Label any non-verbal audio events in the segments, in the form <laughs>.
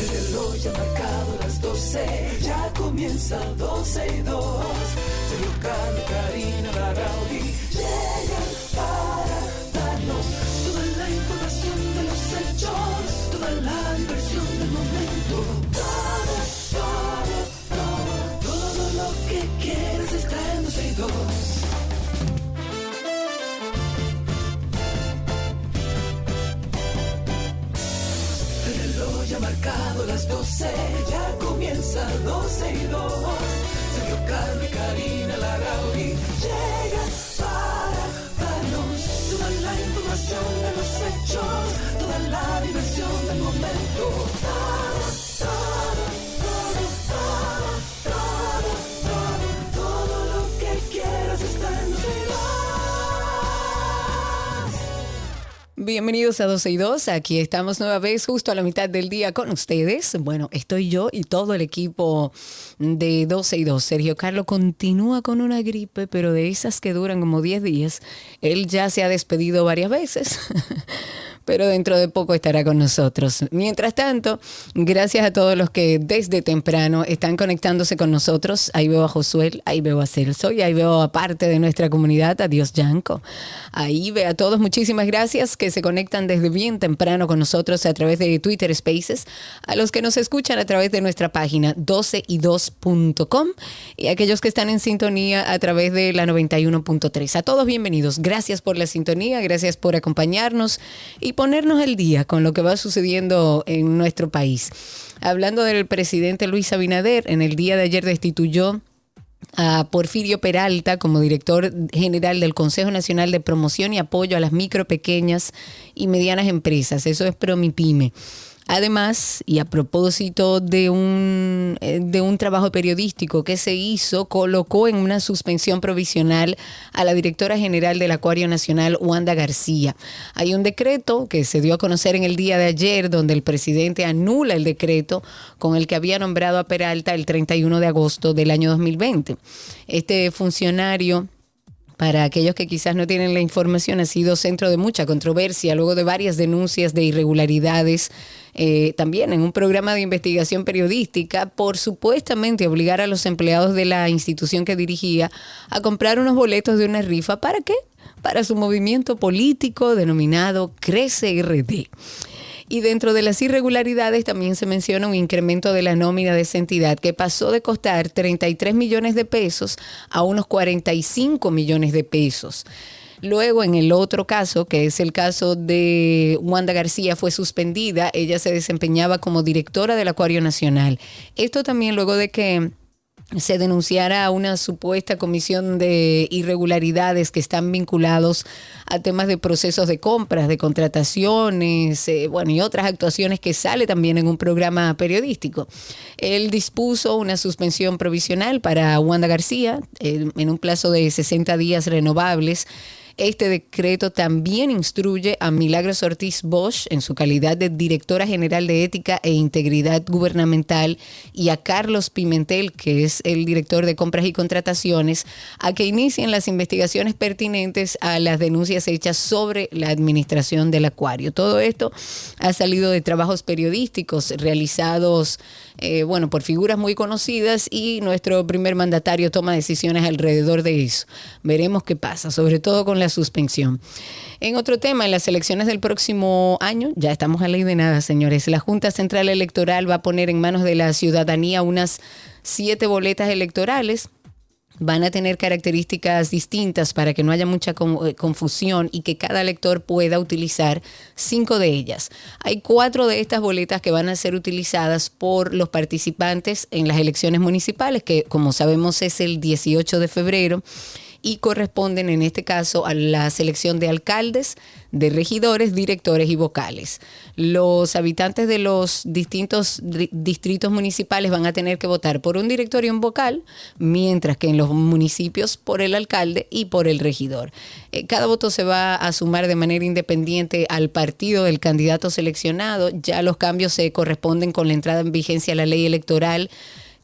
El reloj ya ha marcado las 12, ya comienza 12 y 2. Sergio Carlos, Karina, Larrauri llegan las 12, ya comienza 12 y 2. Sergio Carlos y Karina Larrauri llegan para darnos toda la información de los hechos, toda la diversión del momento. Bienvenidos a 12 y 2. Aquí estamos nueva vez, justo a la mitad del día con ustedes. Bueno, estoy yo y todo el equipo de 12 y 2. Sergio Carlos continúa con una gripe, pero de esas que duran como 10 días. Él ya se ha despedido varias veces. <laughs> pero dentro de poco estará con nosotros. Mientras tanto, gracias a todos los que desde temprano están conectándose con nosotros. Ahí veo a Josué, ahí veo a Celso y ahí veo a parte de nuestra comunidad, a Dios Yanco. Ahí ve a todos, muchísimas gracias que se conectan desde bien temprano con nosotros a través de Twitter Spaces, a los que nos escuchan a través de nuestra página 12y2.com y a aquellos que están en sintonía a través de la 91.3. A todos bienvenidos, gracias por la sintonía, gracias por acompañarnos y ponernos al día con lo que va sucediendo en nuestro país. Hablando del presidente Luis Abinader, en el día de ayer destituyó a Porfirio Peralta como director general del Consejo Nacional de Promoción y Apoyo a las Micro, Pequeñas y Medianas Empresas. Eso es Promipyme. Además, y a propósito de un, eh, de un trabajo periodístico que se hizo, colocó en una suspensión provisional a la directora general del Acuario Nacional, Wanda García. Hay un decreto que se dio a conocer en el día de ayer, donde el presidente anula el decreto con el que había nombrado a Peralta el 31 de agosto del año 2020. Este funcionario para aquellos que quizás no tienen la información, ha sido centro de mucha controversia luego de varias denuncias de irregularidades, eh, también en un programa de investigación periodística, por supuestamente obligar a los empleados de la institución que dirigía a comprar unos boletos de una rifa. ¿Para qué? Para su movimiento político denominado Crece RD. Y dentro de las irregularidades también se menciona un incremento de la nómina de esa entidad que pasó de costar 33 millones de pesos a unos 45 millones de pesos. Luego, en el otro caso, que es el caso de Wanda García, fue suspendida. Ella se desempeñaba como directora del Acuario Nacional. Esto también luego de que se denunciara una supuesta comisión de irregularidades que están vinculados a temas de procesos de compras, de contrataciones, eh, bueno, y otras actuaciones que sale también en un programa periodístico. Él dispuso una suspensión provisional para Wanda García eh, en un plazo de 60 días renovables este decreto también instruye a Milagros Ortiz Bosch, en su calidad de directora general de Ética e Integridad Gubernamental, y a Carlos Pimentel, que es el director de Compras y Contrataciones, a que inicien las investigaciones pertinentes a las denuncias hechas sobre la administración del acuario. Todo esto ha salido de trabajos periodísticos realizados eh, bueno, por figuras muy conocidas y nuestro primer mandatario toma decisiones alrededor de eso. Veremos qué pasa, sobre todo con la suspensión. En otro tema, en las elecciones del próximo año, ya estamos a ley de nada, señores, la Junta Central Electoral va a poner en manos de la ciudadanía unas siete boletas electorales van a tener características distintas para que no haya mucha eh, confusión y que cada lector pueda utilizar cinco de ellas. Hay cuatro de estas boletas que van a ser utilizadas por los participantes en las elecciones municipales, que como sabemos es el 18 de febrero y corresponden en este caso a la selección de alcaldes, de regidores, directores y vocales. Los habitantes de los distintos distritos municipales van a tener que votar por un director y un vocal, mientras que en los municipios por el alcalde y por el regidor. Eh, Cada voto se va a sumar de manera independiente al partido del candidato seleccionado. Ya los cambios se corresponden con la entrada en vigencia de la ley electoral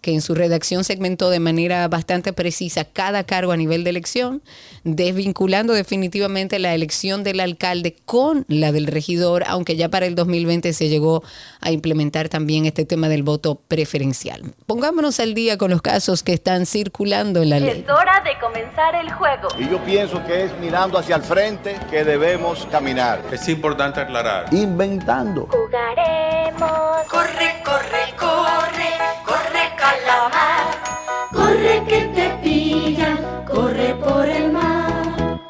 que en su redacción segmentó de manera bastante precisa cada cargo a nivel de elección, desvinculando definitivamente la elección del alcalde con la del regidor, aunque ya para el 2020 se llegó a implementar también este tema del voto preferencial. Pongámonos al día con los casos que están circulando en la ley. Es hora de comenzar el juego. Y yo pienso que es mirando hacia el frente que debemos caminar. Es importante aclarar. Inventando. Jugaremos. Corre, corre, corre, corre calamar. Corre que te pillan, corre por el mar.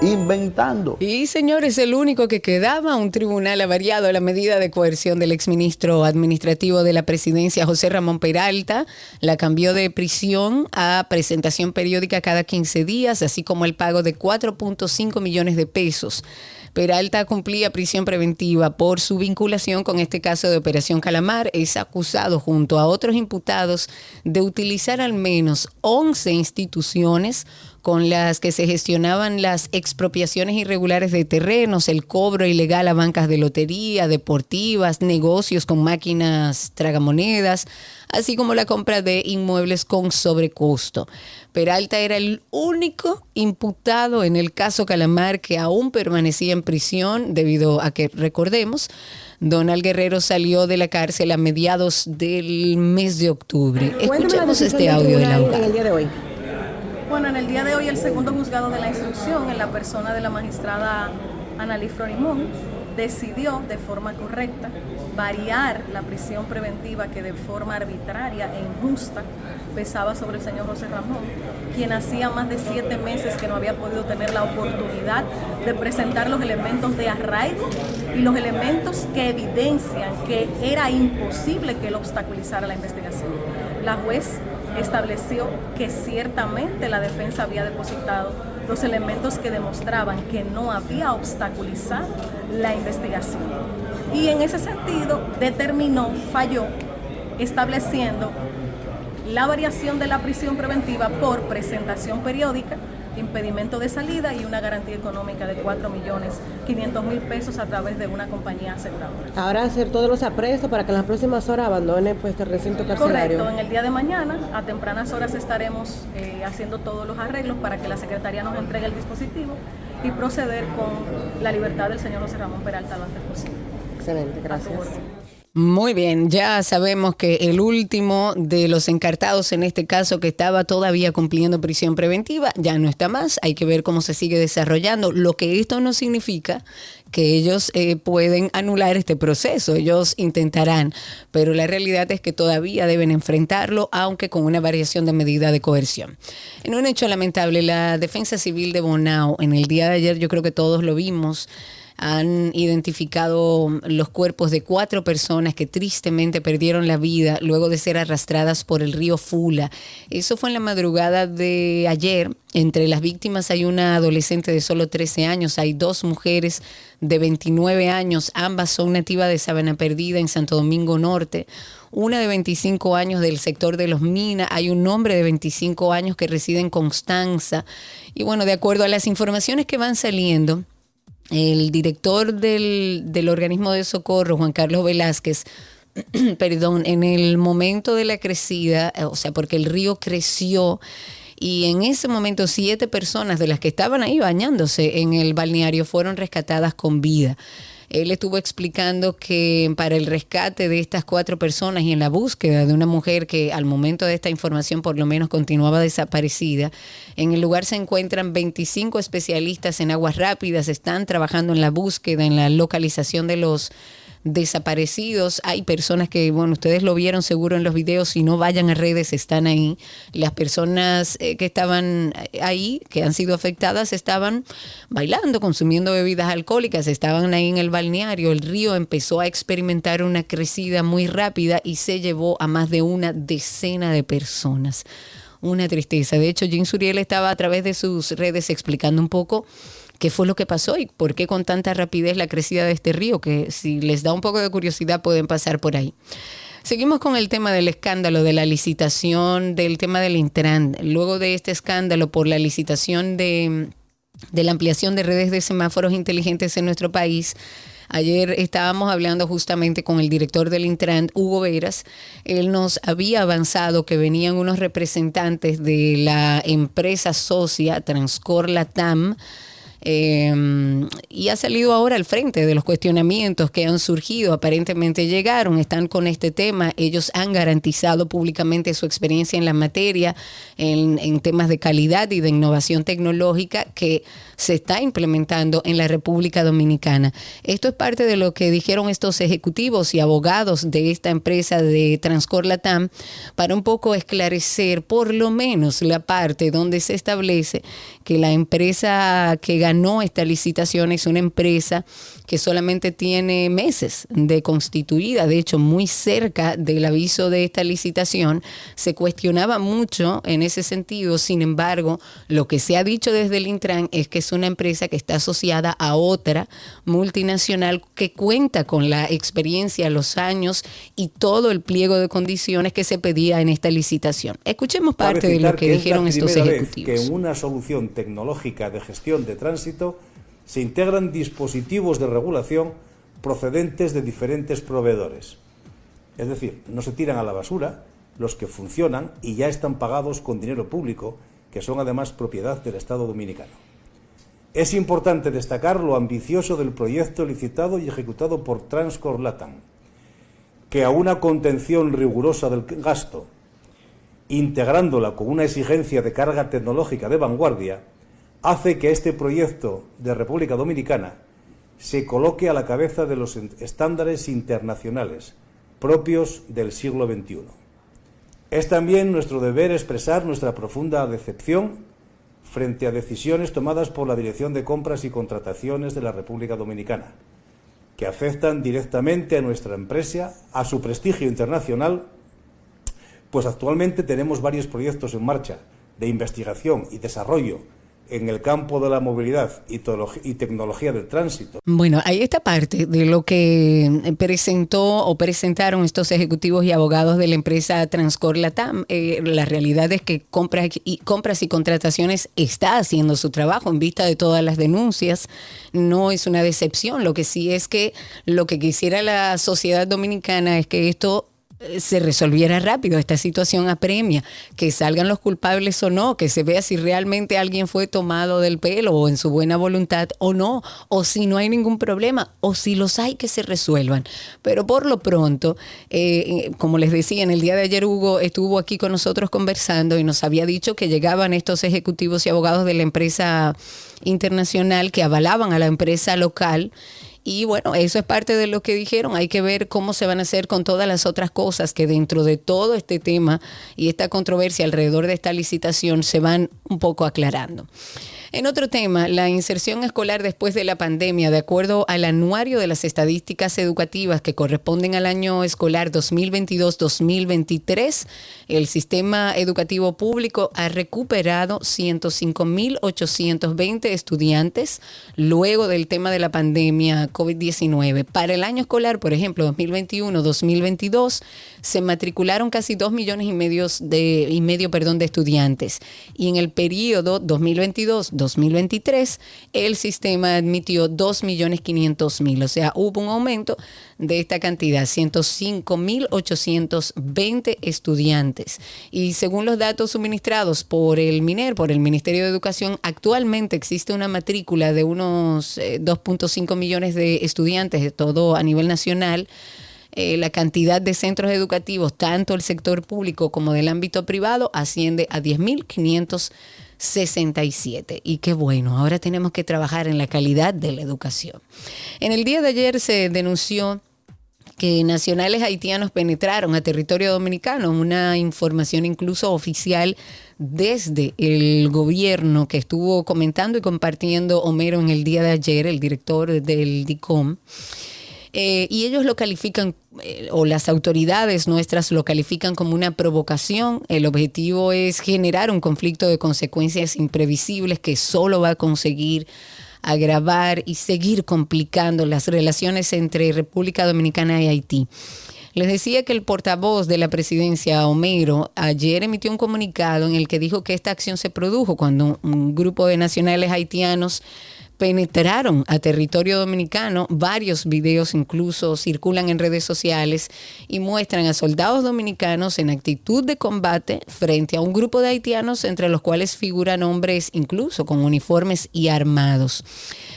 Inventando. Y señores, el único que quedaba, un tribunal ha variado la medida de coerción del exministro administrativo de la presidencia, José Ramón Peralta. La cambió de prisión a presentación periódica cada 15 días, así como el pago de 4.5 millones de pesos. Peralta cumplía prisión preventiva por su vinculación con este caso de Operación Calamar. Es acusado junto a otros imputados de utilizar al menos 11 instituciones con las que se gestionaban las expropiaciones irregulares de terrenos, el cobro ilegal a bancas de lotería, deportivas, negocios con máquinas tragamonedas, así como la compra de inmuebles con sobrecosto. Peralta era el único imputado en el caso Calamar que aún permanecía en prisión debido a que, recordemos, Donald Guerrero salió de la cárcel a mediados del mes de octubre. Escuchemos este audio del abogado. en el día de hoy. Bueno, en el día de hoy el segundo juzgado de la instrucción, en la persona de la magistrada Annalí Florimón, decidió de forma correcta variar la prisión preventiva que de forma arbitraria e injusta pesaba sobre el señor José Ramón, quien hacía más de siete meses que no había podido tener la oportunidad de presentar los elementos de arraigo y los elementos que evidencian que era imposible que él obstaculizara la investigación. La juez estableció que ciertamente la defensa había depositado los elementos que demostraban que no había obstaculizado la investigación. Y en ese sentido determinó, falló, estableciendo la variación de la prisión preventiva por presentación periódica, impedimento de salida y una garantía económica de 4 millones 500 mil pesos a través de una compañía aseguradora. Ahora hacer todos los apresos para que en las próximas horas abandone pues, el recinto carcelario. Correcto, en el día de mañana, a tempranas horas estaremos eh, haciendo todos los arreglos para que la Secretaría nos entregue el dispositivo y proceder con la libertad del señor José Ramón Peralta lo antes posible. Excelente, gracias. Muy bien, ya sabemos que el último de los encartados en este caso que estaba todavía cumpliendo prisión preventiva ya no está más. Hay que ver cómo se sigue desarrollando. Lo que esto no significa que ellos eh, pueden anular este proceso. Ellos intentarán, pero la realidad es que todavía deben enfrentarlo, aunque con una variación de medida de coerción. En un hecho lamentable, la Defensa Civil de Bonao, en el día de ayer, yo creo que todos lo vimos, han identificado los cuerpos de cuatro personas que tristemente perdieron la vida luego de ser arrastradas por el río Fula. Eso fue en la madrugada de ayer. Entre las víctimas hay una adolescente de solo 13 años, hay dos mujeres de 29 años, ambas son nativas de Sabana Perdida en Santo Domingo Norte. Una de 25 años del sector de los Minas, hay un hombre de 25 años que reside en Constanza. Y bueno, de acuerdo a las informaciones que van saliendo, el director del, del organismo de socorro, Juan Carlos Velázquez, <clears throat> perdón, en el momento de la crecida, eh, o sea, porque el río creció y en ese momento siete personas de las que estaban ahí bañándose en el balneario fueron rescatadas con vida. Él estuvo explicando que para el rescate de estas cuatro personas y en la búsqueda de una mujer que al momento de esta información por lo menos continuaba desaparecida, en el lugar se encuentran 25 especialistas en aguas rápidas, están trabajando en la búsqueda, en la localización de los desaparecidos. Hay personas que, bueno, ustedes lo vieron seguro en los videos, si no vayan a redes, están ahí. Las personas eh, que estaban ahí, que han sido afectadas, estaban bailando, consumiendo bebidas alcohólicas, estaban ahí en el balneario. El río empezó a experimentar una crecida muy rápida y se llevó a más de una decena de personas. Una tristeza. De hecho, Jim Suriel estaba a través de sus redes explicando un poco qué fue lo que pasó y por qué con tanta rapidez la crecida de este río, que si les da un poco de curiosidad pueden pasar por ahí. Seguimos con el tema del escándalo de la licitación, del tema del Intran. Luego de este escándalo por la licitación de, de la ampliación de redes de semáforos inteligentes en nuestro país, Ayer estábamos hablando justamente con el director del Intran, Hugo Veras. Él nos había avanzado que venían unos representantes de la empresa socia Transcor Latam eh, y ha salido ahora al frente de los cuestionamientos que han surgido. Aparentemente llegaron, están con este tema. Ellos han garantizado públicamente su experiencia en la materia, en, en temas de calidad y de innovación tecnológica que se está implementando en la República Dominicana. Esto es parte de lo que dijeron estos ejecutivos y abogados de esta empresa de Transcor Latam para un poco esclarecer por lo menos la parte donde se establece que la empresa que ganó esta licitación es una empresa que solamente tiene meses de constituida, de hecho muy cerca del aviso de esta licitación, se cuestionaba mucho en ese sentido, sin embargo, lo que se ha dicho desde el Intran es que es una empresa que está asociada a otra multinacional que cuenta con la experiencia, los años y todo el pliego de condiciones que se pedía en esta licitación. Escuchemos parte de lo que, que dijeron estos ejecutivos. que una solución tecnológica de gestión de se integran dispositivos de regulación procedentes de diferentes proveedores. Es decir, no se tiran a la basura los que funcionan y ya están pagados con dinero público, que son además propiedad del Estado dominicano. Es importante destacar lo ambicioso del proyecto licitado y ejecutado por Transcor Latam, que a una contención rigurosa del gasto, integrándola con una exigencia de carga tecnológica de vanguardia, hace que este proyecto de República Dominicana se coloque a la cabeza de los estándares internacionales propios del siglo XXI. Es también nuestro deber expresar nuestra profunda decepción frente a decisiones tomadas por la Dirección de Compras y Contrataciones de la República Dominicana, que afectan directamente a nuestra empresa, a su prestigio internacional, pues actualmente tenemos varios proyectos en marcha de investigación y desarrollo en el campo de la movilidad y, y, tecnología del tránsito. Bueno, hay esta parte de lo que presentó o presentaron estos ejecutivos y abogados de la empresa Transcor Latam. Eh, la realidad es que compras y, compras y contrataciones está haciendo su trabajo en vista de todas las denuncias. No es una decepción. Lo que sí es que lo que quisiera la sociedad dominicana es que esto se resolviera rápido. Esta situación apremia, que salgan los culpables o no, que se vea si realmente alguien fue tomado del pelo o en su buena voluntad o no, o si no hay ningún problema, o si los hay que se resuelvan. Pero por lo pronto, eh, como les decía, en el día de ayer Hugo estuvo aquí con nosotros conversando y nos había dicho que llegaban estos ejecutivos y abogados de la empresa internacional que avalaban a la empresa local y bueno, eso es parte de lo que dijeron. Hay que ver cómo se van a hacer con todas las otras cosas que dentro de todo este tema y esta controversia alrededor de esta licitación se van un poco aclarando. En otro tema, la inserción escolar después de la pandemia, de acuerdo al anuario de las estadísticas educativas que corresponden al año escolar 2022-2023, el sistema educativo público ha recuperado 105.820 estudiantes luego del tema de la pandemia COVID-19. Para el año escolar, por ejemplo, 2021-2022, se matricularon casi 2 millones y, medios de, y medio perdón, de estudiantes. Y en el periodo 2022 2023, el sistema admitió 2.500.000, o sea, hubo un aumento de esta cantidad, 105.820 estudiantes. Y según los datos suministrados por el MINER, por el Ministerio de Educación, actualmente existe una matrícula de unos 2.5 eh, millones de estudiantes, de todo a nivel nacional. Eh, la cantidad de centros educativos, tanto el sector público como del ámbito privado, asciende a 10.500 67. Y qué bueno, ahora tenemos que trabajar en la calidad de la educación. En el día de ayer se denunció que nacionales haitianos penetraron a territorio dominicano, una información incluso oficial desde el gobierno que estuvo comentando y compartiendo Homero en el día de ayer, el director del DICOM. Eh, y ellos lo califican, eh, o las autoridades nuestras lo califican como una provocación. El objetivo es generar un conflicto de consecuencias imprevisibles que solo va a conseguir agravar y seguir complicando las relaciones entre República Dominicana y Haití. Les decía que el portavoz de la presidencia, Homero, ayer emitió un comunicado en el que dijo que esta acción se produjo cuando un grupo de nacionales haitianos penetraron a territorio dominicano. Varios videos incluso circulan en redes sociales y muestran a soldados dominicanos en actitud de combate frente a un grupo de haitianos entre los cuales figuran hombres incluso con uniformes y armados.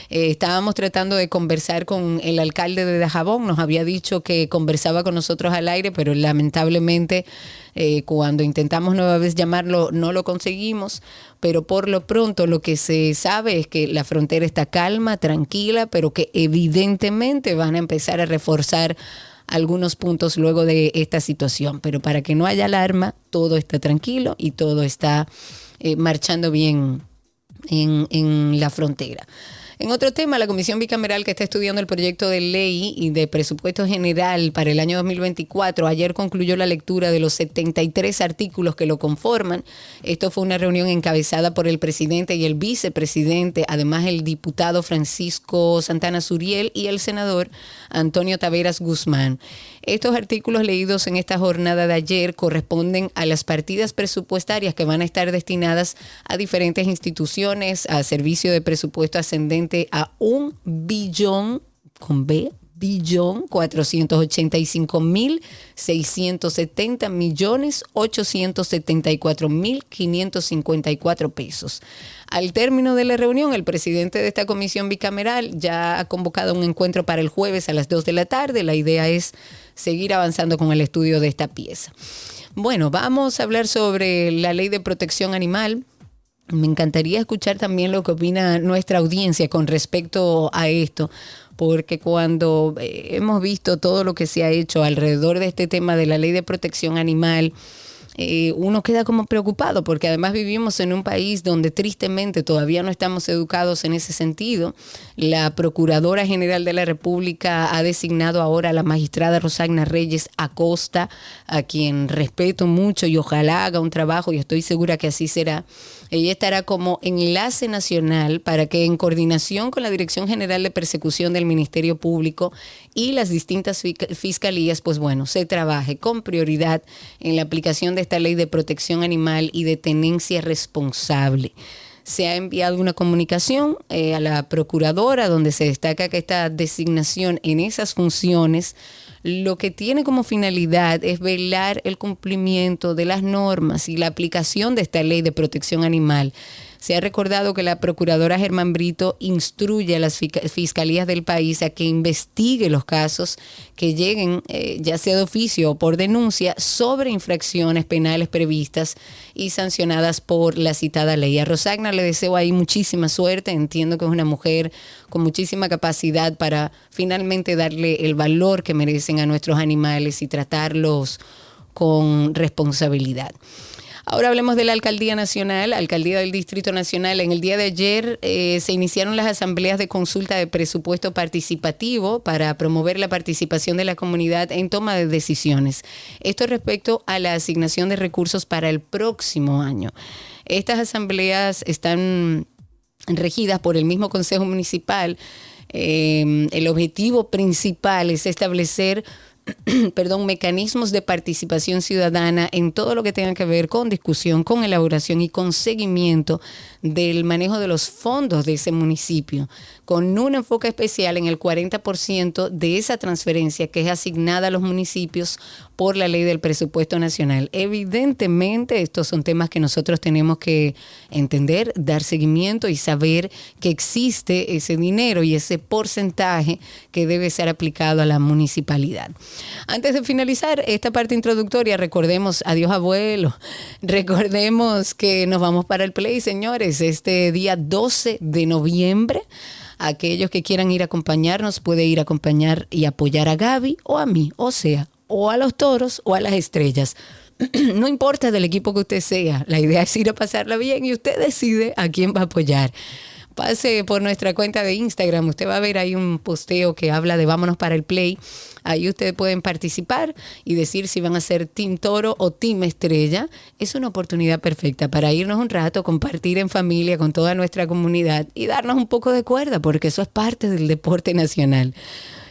Eh, estábamos tratando de conversar con el alcalde de Dajabón, nos había dicho que conversaba con nosotros al aire, pero lamentablemente eh, cuando intentamos nueva vez llamarlo no lo conseguimos, pero por lo pronto lo que se sabe es que la frontera está calma, tranquila, pero que evidentemente van a empezar a reforzar algunos puntos luego de esta situación. Pero para que no haya alarma, todo está tranquilo y todo está eh, marchando bien en, en la frontera. En otro tema, la Comisión Bicameral que está estudiando el proyecto de ley y de presupuesto general para el año 2024 ayer concluyó la lectura de los 73 artículos que lo conforman. Esto fue una reunión encabezada por el presidente y el vicepresidente, además el diputado Francisco Santana Suriel y el senador Antonio Taveras Guzmán. Estos artículos leídos en esta jornada de ayer corresponden a las partidas presupuestarias que van a estar destinadas a diferentes instituciones, a servicio de presupuesto ascendente a un billón con B billón 485 mil 670 millones 874 mil 554 pesos. Al término de la reunión, el presidente de esta comisión bicameral ya ha convocado un encuentro para el jueves a las 2 de la tarde. La idea es seguir avanzando con el estudio de esta pieza. Bueno, vamos a hablar sobre la ley de protección animal. Me encantaría escuchar también lo que opina nuestra audiencia con respecto a esto, porque cuando eh, hemos visto todo lo que se ha hecho alrededor de este tema de la ley de protección animal, eh, uno queda como preocupado porque además vivimos en un país donde tristemente todavía no estamos educados en ese sentido. La Procuradora General de la República ha designado ahora a la magistrada Rosagna Reyes Acosta, a quien respeto mucho y ojalá haga un trabajo y estoy segura que así será ella estará como enlace nacional para que en coordinación con la Dirección General de Persecución del Ministerio Público y las distintas fiscalías, pues bueno, se trabaje con prioridad en la aplicación de esta ley de protección animal y de tenencia responsable. Se ha enviado una comunicación eh, a la procuradora donde se destaca que esta designación en esas funciones lo que tiene como finalidad es velar el cumplimiento de las normas y la aplicación de esta ley de protección animal se ha recordado que la procuradora Germán Brito instruye a las fiscalías del país a que investigue los casos que lleguen, eh, ya sea de oficio o por denuncia, sobre infracciones penales previstas y sancionadas por la citada ley. A Rosagna le deseo ahí muchísima suerte. Entiendo que es una mujer con muchísima capacidad para finalmente darle el valor que merecen a nuestros animales y tratarlos con responsabilidad. Ahora hablemos de la Alcaldía Nacional, Alcaldía del Distrito Nacional. En el día de ayer eh, se iniciaron las asambleas de consulta de presupuesto participativo para promover la participación de la comunidad en toma de decisiones. Esto respecto a la asignación de recursos para el próximo año. Estas asambleas están regidas por el mismo Consejo Municipal. Eh, el objetivo principal es establecer <clears throat> perdón, mecanismos de participación ciudadana en todo lo que tenga que ver con discusión, con elaboración y con seguimiento del manejo de los fondos de ese municipio, con un enfoque especial en el 40% de esa transferencia que es asignada a los municipios por la ley del presupuesto nacional. Evidentemente, estos son temas que nosotros tenemos que entender, dar seguimiento y saber que existe ese dinero y ese porcentaje que debe ser aplicado a la municipalidad. Antes de finalizar esta parte introductoria, recordemos, adiós abuelo, <laughs> recordemos que nos vamos para el play, señores, este día 12 de noviembre. Aquellos que quieran ir a acompañarnos, puede ir a acompañar y apoyar a Gaby o a mí, o sea, o a los toros o a las estrellas. <clears throat> no importa del equipo que usted sea, la idea es ir a pasarla bien y usted decide a quién va a apoyar pase por nuestra cuenta de Instagram. Usted va a ver ahí un posteo que habla de vámonos para el play. Ahí ustedes pueden participar y decir si van a ser Team Toro o Team Estrella. Es una oportunidad perfecta para irnos un rato, compartir en familia con toda nuestra comunidad y darnos un poco de cuerda, porque eso es parte del deporte nacional.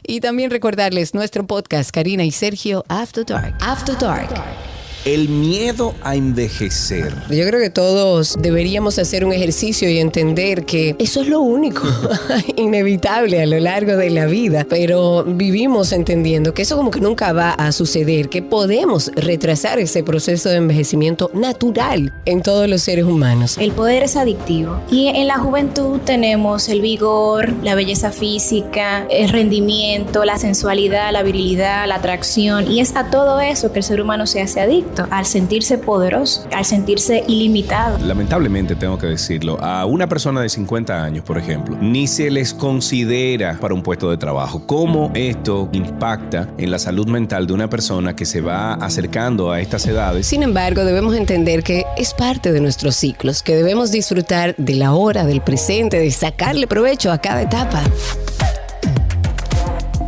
Y también recordarles nuestro podcast, Karina y Sergio, After Dark. After Dark. El miedo a envejecer. Yo creo que todos deberíamos hacer un ejercicio y entender que eso es lo único <laughs> inevitable a lo largo de la vida, pero vivimos entendiendo que eso como que nunca va a suceder, que podemos retrasar ese proceso de envejecimiento natural en todos los seres humanos. El poder es adictivo y en la juventud tenemos el vigor, la belleza física, el rendimiento, la sensualidad, la virilidad, la atracción y es a todo eso que el ser humano se hace adicto al sentirse poderoso, al sentirse ilimitado. Lamentablemente tengo que decirlo, a una persona de 50 años, por ejemplo, ni se les considera para un puesto de trabajo. ¿Cómo esto impacta en la salud mental de una persona que se va acercando a estas edades? Sin embargo, debemos entender que es parte de nuestros ciclos, que debemos disfrutar de la hora, del presente, de sacarle provecho a cada etapa.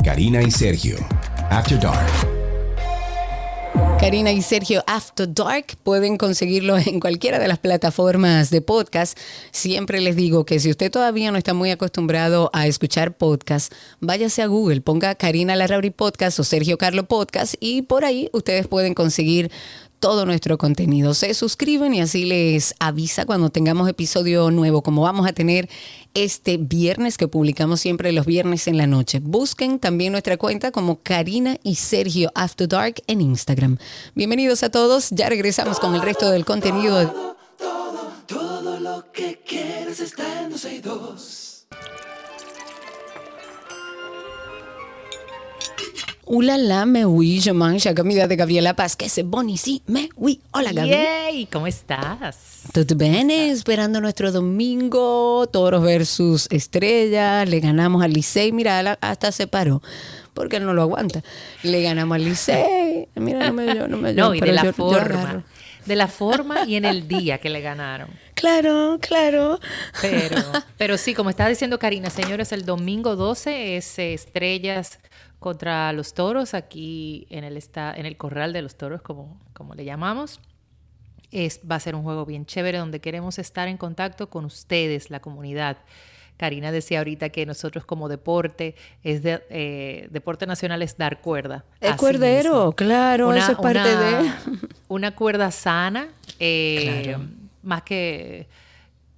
Karina y Sergio, After Dark. Karina y Sergio After Dark pueden conseguirlo en cualquiera de las plataformas de podcast. Siempre les digo que si usted todavía no está muy acostumbrado a escuchar podcast, váyase a Google, ponga Karina Larrauri Podcast o Sergio Carlo Podcast y por ahí ustedes pueden conseguir todo nuestro contenido. Se suscriben y así les avisa cuando tengamos episodio nuevo, como vamos a tener este viernes que publicamos siempre los viernes en la noche. Busquen también nuestra cuenta como Karina y Sergio After Dark en Instagram. Bienvenidos a todos, ya regresamos con el resto del contenido. Todo, todo lo que quieres está en 262. Hola, la me oui, je mange comida de Gabriela Paz, que se boni, sí, me oui. Hola, Gabi. Yay, ¿cómo estás? Todo bien, esperando nuestro domingo, Toros versus Estrella, le ganamos al Licey, mira, hasta se paró, porque él no lo aguanta. Le ganamos al Licey, mira, no me yo, no me <laughs> yo, No, y de la yo- yo forma. de la forma y en el día que le ganaron. <laughs> Claro, claro. Pero, <laughs> pero sí, como estaba diciendo Karina, señores, el domingo 12 es Estrellas contra los Toros aquí en el esta- en el Corral de los Toros, como, como le llamamos. Es, va a ser un juego bien chévere donde queremos estar en contacto con ustedes, la comunidad. Karina decía ahorita que nosotros como deporte, es de, eh, deporte nacional es dar cuerda. Es Así cuerdero, mismo. claro, Una- eso es parte una- de... Una cuerda sana, eh, Claro. más que,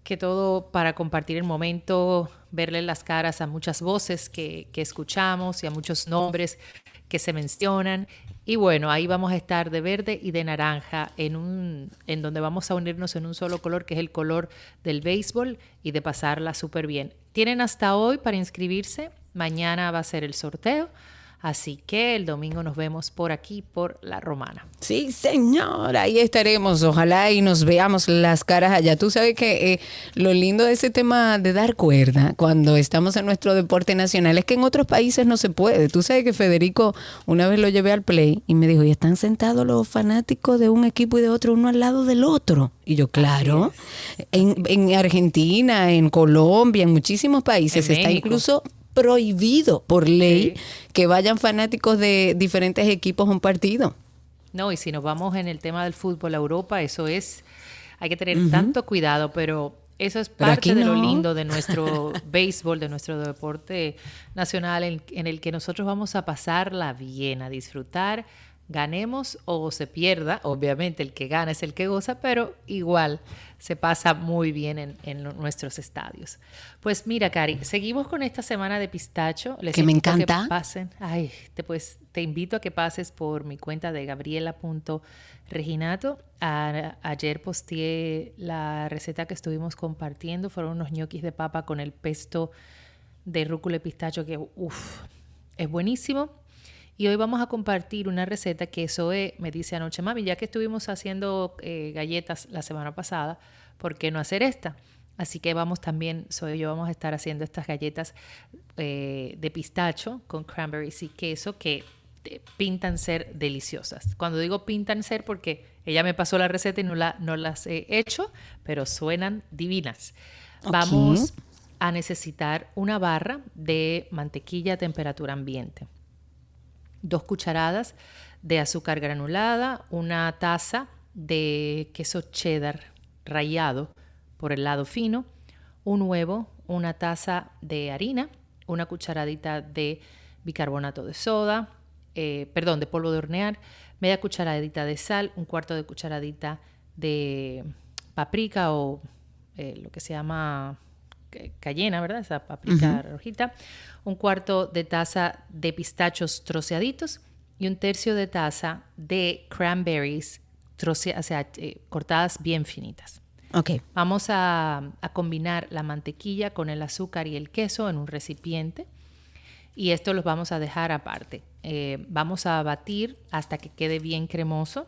que todo para compartir el momento, verle las caras a muchas voces que, que escuchamos y a muchos nombres que se mencionan. Y bueno, ahí vamos a estar de verde y de naranja en un en donde vamos a unirnos en un solo color, que es el color del béisbol y de pasarla súper bien. Tienen hasta hoy para inscribirse. Mañana va a ser el sorteo. Así que el domingo nos vemos por aquí, por La Romana. Sí, señor, ahí estaremos. Ojalá y nos veamos las caras allá. Tú sabes que eh, lo lindo de ese tema de dar cuerda cuando estamos en nuestro deporte nacional es que en otros países no se puede. Tú sabes que Federico una vez lo llevé al play y me dijo, y están sentados los fanáticos de un equipo y de otro, uno al lado del otro. Y yo, claro, en, en Argentina, en Colombia, en muchísimos países En está México. incluso prohibido por ley que vayan fanáticos de diferentes equipos a un partido. No, y si nos vamos en el tema del fútbol a Europa, eso es, hay que tener tanto cuidado, pero eso es parte de lo lindo de nuestro <laughs> béisbol, de nuestro deporte nacional, en, en el que nosotros vamos a pasarla bien, a disfrutar, ganemos o se pierda, obviamente el que gana es el que goza, pero igual se pasa muy bien en, nuestros estadios. Pues mira, Cari, seguimos con esta semana de pistacho. Les Que me encanta. pasen. Ay, te, pues, te invito a que pases por mi cuenta de gabriela.reginato. A- ayer posteé la receta que estuvimos compartiendo. Fueron unos ñoquis de papa con el pesto de rúcula y pistacho que, uff, es buenísimo. Y hoy vamos a compartir una receta que Zoe me dice anoche, mami, ya que estuvimos haciendo eh, galletas la semana pasada, ¿por qué no hacer esta? Así que vamos también, Zoe y yo vamos a estar haciendo estas galletas eh, de pistacho con cranberries y queso que eh, pintan ser deliciosas. Cuando digo pintan ser porque ella me pasó la receta y no, la, no las he hecho, pero suenan divinas. Vamos a necesitar una barra de mantequilla a temperatura ambiente dos cucharadas de azúcar granulada, una taza de queso cheddar rallado por el lado fino, un huevo, una taza de harina, una cucharadita de bicarbonato de soda, eh, perdón, de polvo de hornear, media cucharadita de sal, un cuarto de cucharadita de paprika o eh, lo que se llama cayena, ¿verdad? Esa paprika rojita, un cuarto de taza de pistachos troceaditos y un tercio de taza de cranberries troce, o sea, eh, cortadas bien finitas. Ok. Vamos a, a, combinar la mantequilla con el azúcar y el queso en un recipiente y esto los vamos a dejar aparte. Eh, vamos a batir hasta que quede bien cremoso.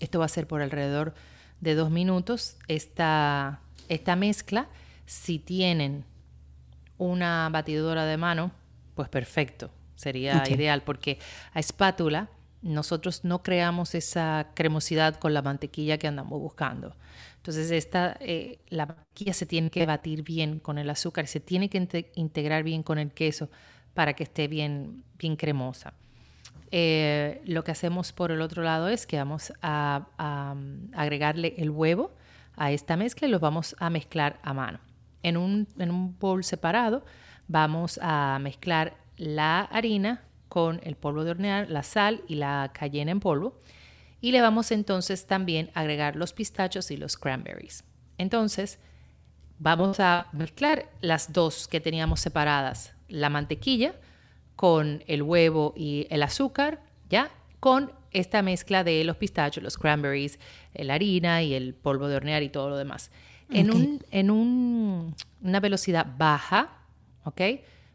Esto va a ser por alrededor de dos minutos. Esta, esta mezcla, si tienen una batidora de mano, pues perfecto, sería ideal porque a espátula nosotros no creamos esa cremosidad con la mantequilla que andamos buscando. Entonces, esta, eh, la mantequilla se tiene que batir bien con el azúcar, se tiene que integrar bien con el queso para que esté bien, bien cremosa. Eh, lo que hacemos por el otro lado es que vamos a, a, agregarle el huevo a esta mezcla y lo vamos a mezclar a mano. En un, en bowl separado vamos a mezclar la harina con el polvo de hornear, la sal y la cayena en polvo. Y le vamos entonces también a agregar los pistachos y los cranberries. Entonces, vamos a mezclar las dos que teníamos separadas, la mantequilla con el huevo y el azúcar, ¿ya? Con esta mezcla de los pistachos, los cranberries, la harina y el polvo de hornear y todo lo demás. En, un, en un, una velocidad baja, ¿ok?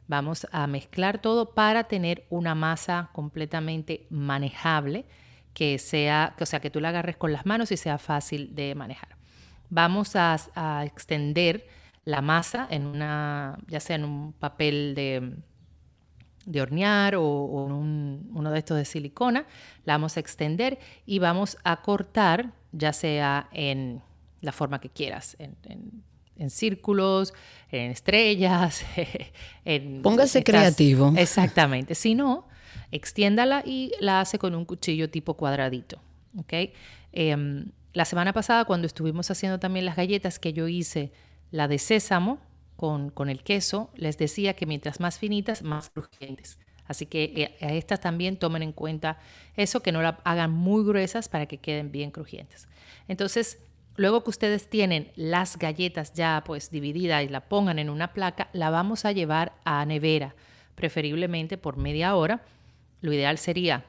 Vamos a mezclar todo para tener una masa completamente manejable, que sea, o sea, que tú la agarres con las manos y sea fácil de manejar. Vamos a, extender la masa en una, ya sea en un papel de, de hornear o, uno de estos de silicona, la vamos a extender y vamos a cortar, ya sea en la forma que quieras, en, en círculos, en estrellas, <laughs> en... Póngase creativo. Exactamente. Si no, extiéndala y la hace con un cuchillo tipo cuadradito. ¿okay? Em, la semana pasada, cuando estuvimos haciendo también las galletas que yo hice, la de sésamo con, con el queso, les decía que mientras más finitas, más crujientes. Así que eh, a estas también tomen en cuenta eso, que no la hagan muy gruesas para que queden bien crujientes. Entonces, Luego que ustedes tienen las galletas ya pues divididas y la pongan en una placa, la vamos a llevar a nevera, preferiblemente por media hora. Lo ideal sería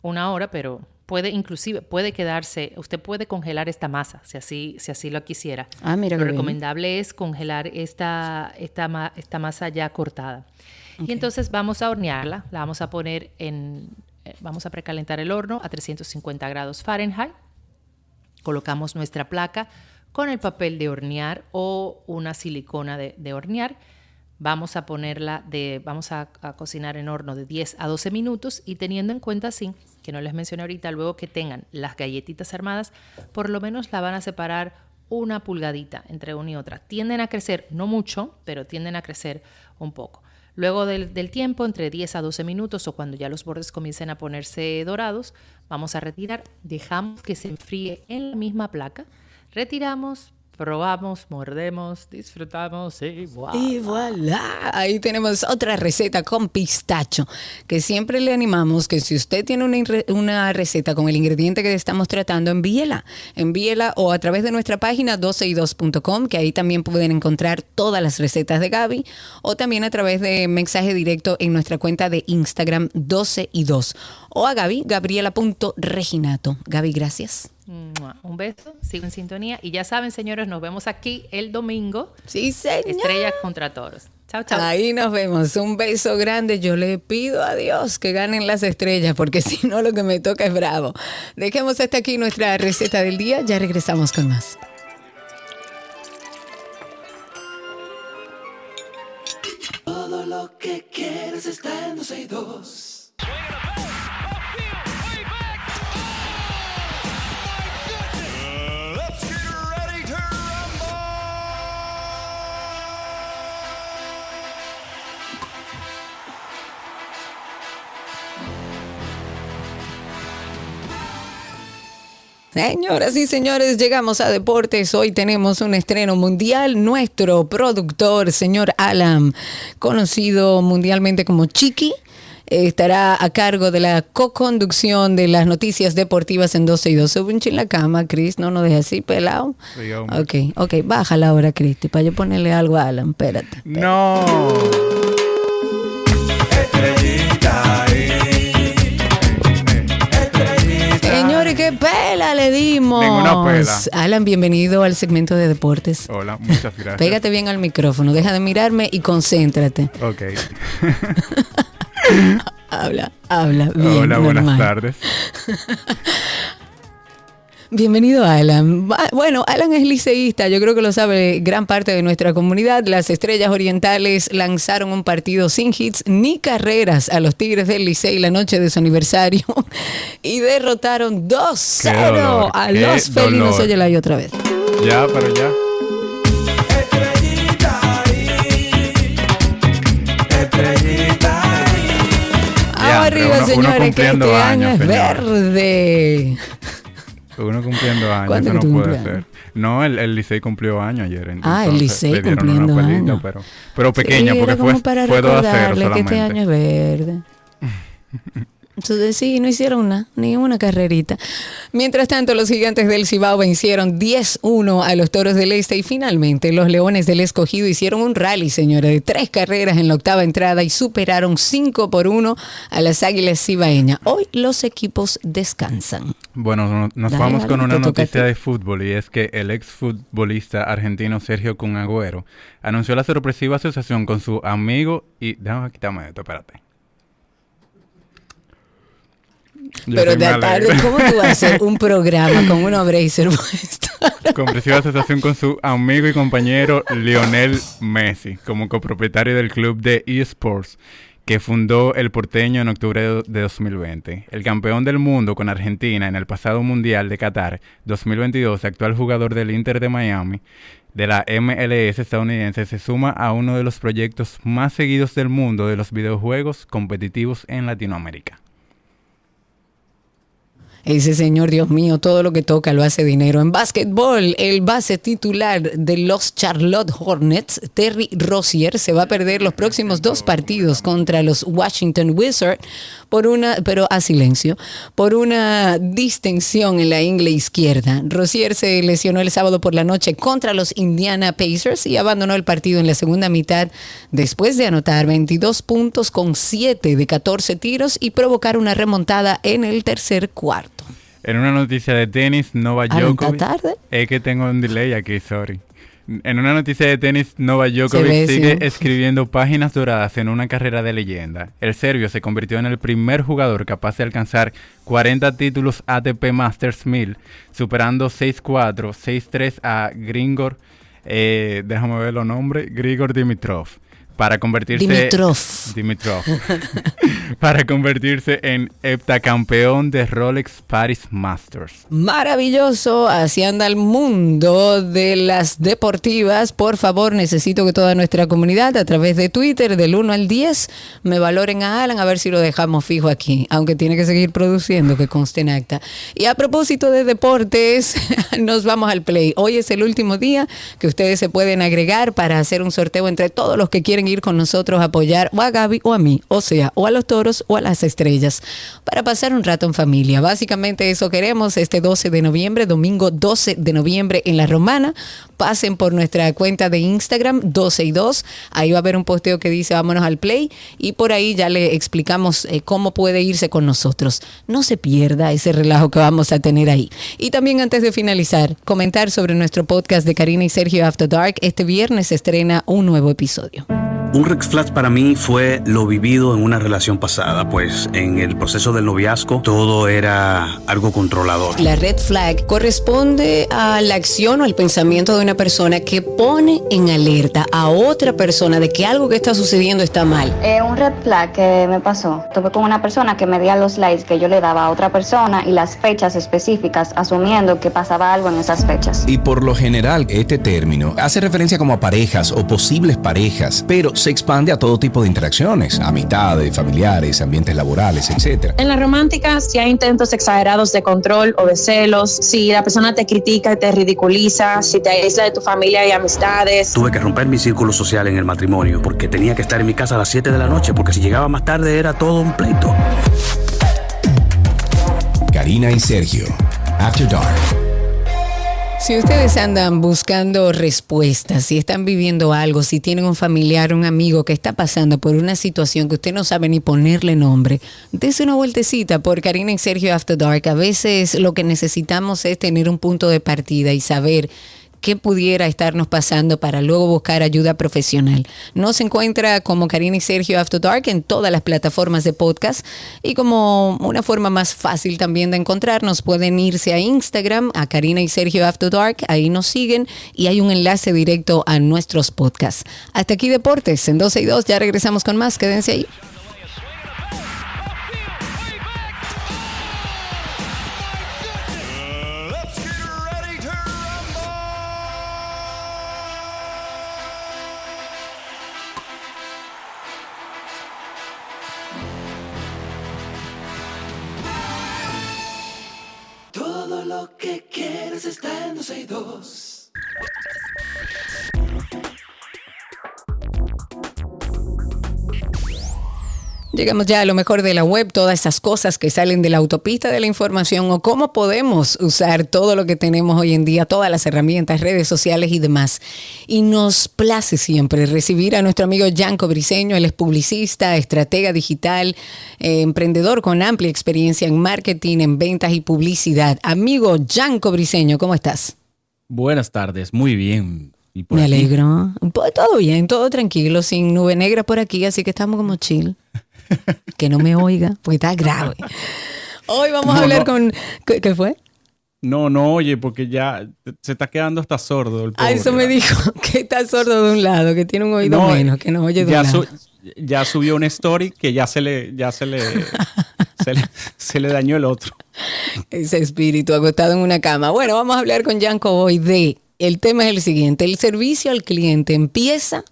una hora, pero puede inclusive puede quedarse, usted puede congelar esta masa si así si así lo quisiera. Ah, mira lo recomendable es congelar esta, esta, esta masa ya cortada. Y entonces vamos a hornearla, la vamos a poner en eh, vamos a precalentar el horno a 350 grados Fahrenheit Colocamos nuestra placa con el papel de hornear o una silicona de, hornear. Vamos a ponerla de, vamos a, cocinar en horno de 10 a 12 minutos y teniendo en cuenta así, que no les mencioné ahorita, luego que tengan las galletitas armadas, por lo menos la van a separar una pulgadita entre una y otra. Tienden a crecer, no mucho, pero tienden a crecer un poco. Luego del, tiempo, entre 10 a 12 minutos o cuando ya los bordes comiencen a ponerse dorados, vamos a retirar, dejamos que se enfríe en la misma placa, retiramos, probamos, mordemos, disfrutamos y voilà. Y voilà. Ahí tenemos otra receta con pistacho, que siempre le animamos que si usted tiene una, una receta con el ingrediente que estamos tratando, envíela. Envíela o a través de nuestra página 12y2.com, que ahí también pueden encontrar todas las recetas de Gaby, o también a través de mensaje directo en nuestra cuenta de Instagram 12y2. O a Gaby, gabriela.reginato. Gaby, gracias. Un beso, sigo en sintonía. Y ya saben, señores, nos vemos aquí el domingo. Sí, señor. Estrellas contra toros. Chao, chao. Ahí nos vemos. Un beso grande. Yo le pido a Dios que ganen las estrellas, porque <laughs> si no, lo que me toca es bravo. Dejemos hasta aquí nuestra receta del día. Ya regresamos con más. Todo lo que quieres está en Señoras y señores, llegamos a Deportes. Hoy tenemos un estreno mundial. Nuestro productor, señor Alan, conocido mundialmente como Chiqui, estará a cargo de la co-conducción de las noticias deportivas en 12 y 2. Sube un chin la cama, Chris, no nos dejes así pelado. Sí. Ok, ok, bájala ahora, Cristi, para yo ponerle algo a Alan, espérate. No. Pela le dimos. Ninguna pela. Alan, bienvenido al segmento de deportes. Hola, muchas gracias. Pégate bien al micrófono, deja de mirarme y concéntrate. Ok. <laughs> Habla, habla bien. Hola, buenas normal. tardes. <laughs> Bienvenido, Alan. Va- Bueno, Alan es liceísta, yo creo que lo sabe gran parte de nuestra comunidad. Las Estrellas Orientales lanzaron un partido sin hits ni carreras a los Tigres del Licey la noche de su aniversario <laughs> y derrotaron 2-0 dolor, a los felinos. Óyela ahí otra vez. Ya, pero ya. Arriba, uno- uno señores, que este año es verde. Uno cumpliendo años, ¿Cuándo eso no puede ser. No, el, el Licey cumplió año ayer. Ah, el entonces Licey cumpliendo una pelita, años. Pero, pero pequeña, Sí, porque fue, para fue 2 a 0 recordarle que solamente. este año es verde. <laughs> Entonces sí, no hicieron nada, ni una carrerita. Mientras tanto, los gigantes del Cibao vencieron 10-1 a los toros del Este y finalmente los leones del Escogido hicieron un rally, señora, de tres carreras en la octava entrada y superaron 5 por 1 a las águilas cibaeñas. Hoy los equipos descansan. Bueno, no- nos Dale, vamos dale, con una noticia ti. de fútbol y es que el exfutbolista argentino Sergio Cunagüero anunció la sorpresiva asociación con su amigo y... Déjame quitarme esto, espérate. Yo Pero de tarde, alegre. ¿cómo tú vas a hacer un programa con unos bracer puestos? Comprensiva asociación con su amigo y compañero Lionel Messi, como copropietario del club de eSports que fundó el porteño en octubre de de 2020. El campeón del mundo con Argentina en el pasado Mundial de Qatar 2022, actual jugador del Inter de Miami, de la MLS estadounidense, se suma a uno de los proyectos más seguidos del mundo de los videojuegos competitivos en Latinoamérica. Ese señor, Dios mío, todo lo que toca lo hace dinero. En básquetbol, el base titular de los Charlotte Hornets, Terry Rozier, se va a perder los próximos dos partidos contra los Washington Wizards por una, pero a silencio, por una distensión en la ingle izquierda. Rozier se lesionó el sábado por la noche contra los Indiana Pacers y abandonó el partido en la segunda mitad después de anotar 22 puntos con 7 de 14 tiros y provocar una remontada en el tercer cuarto. En una noticia de tenis, Novak ¿no Djokovic. tarde? Es que tengo un delay aquí, sorry. En una noticia de tenis, Novak Djokovic ve, sigue sí. escribiendo páginas doradas en una carrera de leyenda. El serbio se convirtió en el primer jugador capaz de alcanzar 40 títulos ATP Masters 1000, superando 6-4, 6-3 a Grigor, eh, déjame ver los nombres, Grigor Dimitrov. Para convertirse Dimitrov. Dimitrov. <laughs> para convertirse en heptacampeón de Rolex Paris Masters. Maravilloso, así anda el mundo de las deportivas. Por favor, necesito que toda nuestra comunidad a través de Twitter del 1 al 10 me valoren a Alan a ver si lo dejamos fijo aquí, aunque tiene que seguir produciendo, que conste en acta. Y a propósito de deportes, <laughs> nos vamos al play. Hoy es el último día que ustedes se pueden agregar para hacer un sorteo entre todos los que quieren ir con nosotros a apoyar o a Gaby o a mí, o sea, o a los toros o a las estrellas, para pasar un rato en familia. Básicamente eso queremos este 12 de noviembre, domingo 12 de noviembre en La Romana. Pasen por nuestra cuenta de Instagram 12 y 2. Ahí va a haber un posteo que dice vámonos al play y por ahí ya le explicamos eh, cómo puede irse con nosotros. No se pierda ese relajo que vamos a tener ahí. Y también antes de finalizar, comentar sobre nuestro podcast de Karina y Sergio After Dark. Este viernes se estrena un nuevo episodio. Un red flag para mí fue lo vivido en una relación pasada, pues en el proceso del noviazgo todo era algo controlador. La red flag corresponde a la acción o al pensamiento de una persona que pone en alerta a otra persona de que algo que está sucediendo está mal. Eh, un red flag que me pasó, tuve con una persona que medía los likes que yo le daba a otra persona y las fechas específicas, asumiendo que pasaba algo en esas fechas. Y por lo general, este término hace referencia como a parejas o posibles parejas, pero se expande a todo tipo de interacciones, amistades, familiares, ambientes laborales, etc. En la romántica, si hay intentos exagerados de control o de celos, si la persona te critica y te ridiculiza, si te aísla de tu familia y amistades. Tuve que romper mi círculo social en el matrimonio porque tenía que estar en mi casa a las 7 de la noche porque si llegaba más tarde era todo un pleito. Karina y Sergio, After Dark. Si ustedes andan buscando respuestas, si están viviendo algo, si tienen un familiar, un amigo que está pasando por una situación que usted no sabe ni ponerle nombre, dése una vueltecita por Karina y Sergio After Dark. A veces lo que necesitamos es tener un punto de partida y saber qué pudiera estarnos pasando para luego buscar ayuda profesional. Nos encuentra como Karina y Sergio After Dark en todas las plataformas de podcast y como una forma más fácil también de encontrarnos pueden irse a Instagram a Karina y Sergio After Dark, ahí nos siguen y hay un enlace directo a nuestros podcasts. Hasta aquí Deportes en 12 y 2, ya regresamos con más, quédense ahí. Llegamos ya a lo mejor de la web, todas esas cosas que salen de la autopista de la información o cómo podemos usar todo lo que tenemos hoy en día, todas las herramientas, redes sociales y demás. Y nos place siempre recibir a nuestro amigo Yanko Briseño, él es publicista, estratega digital, eh, emprendedor con amplia experiencia en marketing, en ventas y publicidad. Amigo Yanko Briseño, ¿cómo estás? Buenas tardes, muy bien. ¿Y por Me aquí? alegro. Todo bien, todo tranquilo, sin nube negra por aquí, así que estamos como chill. <laughs> Que no me oiga, pues está grave. Hoy vamos a hablar no. con... ¿Qué, qué fue? No, no, oye, porque ya se está quedando hasta sordo el Ah, pobre. eso me dijo <laughs> que está sordo de un lado, que tiene un oído No, menos, que no oye de ya, un lado. su- ya subió una story que ya se le, ya se le, <laughs> se le, se le dañó el otro. Ese espíritu acostado en una cama. Bueno, vamos a hablar con Yanko hoy de... El tema es el siguiente. El servicio al cliente empieza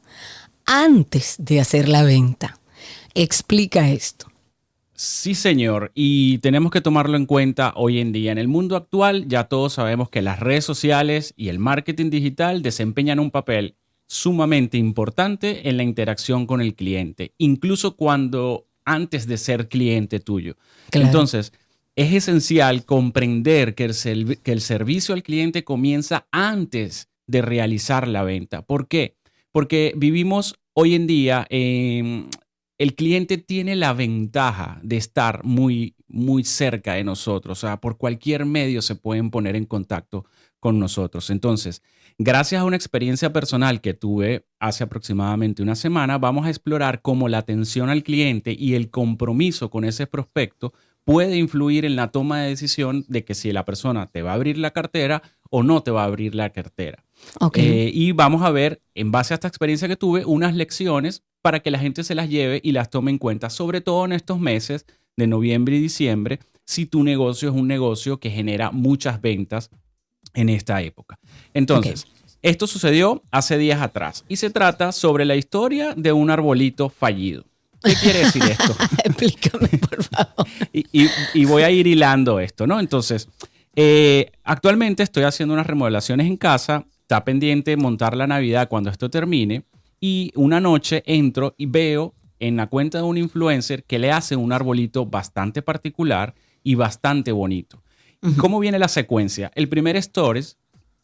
antes de hacer la venta. Explica esto. Sí, señor, y tenemos que tomarlo en cuenta hoy en día. En el mundo actual ya todos sabemos que las redes sociales y el marketing digital desempeñan un papel sumamente importante en la interacción con el cliente, incluso cuando antes de ser cliente tuyo. Claro. Entonces, es esencial comprender que el, que el servicio al cliente comienza antes de realizar la venta. ¿Por qué? Porque vivimos hoy en día en el cliente tiene la ventaja de estar muy, muy cerca de nosotros. O sea, por cualquier medio se pueden poner en contacto con nosotros. Entonces, gracias a una experiencia personal que tuve hace aproximadamente una semana, vamos a explorar cómo la atención al cliente y el compromiso con ese prospecto puede influir en la toma de decisión de que si la persona te va a abrir la cartera o no te va a abrir la cartera. Ok. Eh, y vamos a ver, en base a esta experiencia que tuve, unas lecciones para que la gente se las lleve y las tome en cuenta, sobre todo en estos meses de noviembre y diciembre, si tu negocio es un negocio que genera muchas ventas en esta época. Entonces, esto sucedió hace días atrás y se trata sobre la historia de un arbolito fallido. ¿Qué quiere decir esto? <laughs> Explícame, por favor. Y, y- y voy a ir hilando esto, ¿no? Entonces, eh, actualmente estoy haciendo unas remodelaciones en casa, está pendiente montar la Navidad cuando esto termine, y una noche entro y veo en la cuenta de un influencer que le hace un arbolito bastante particular y bastante bonito. ¿Y ¿Cómo viene la secuencia? El primer stories,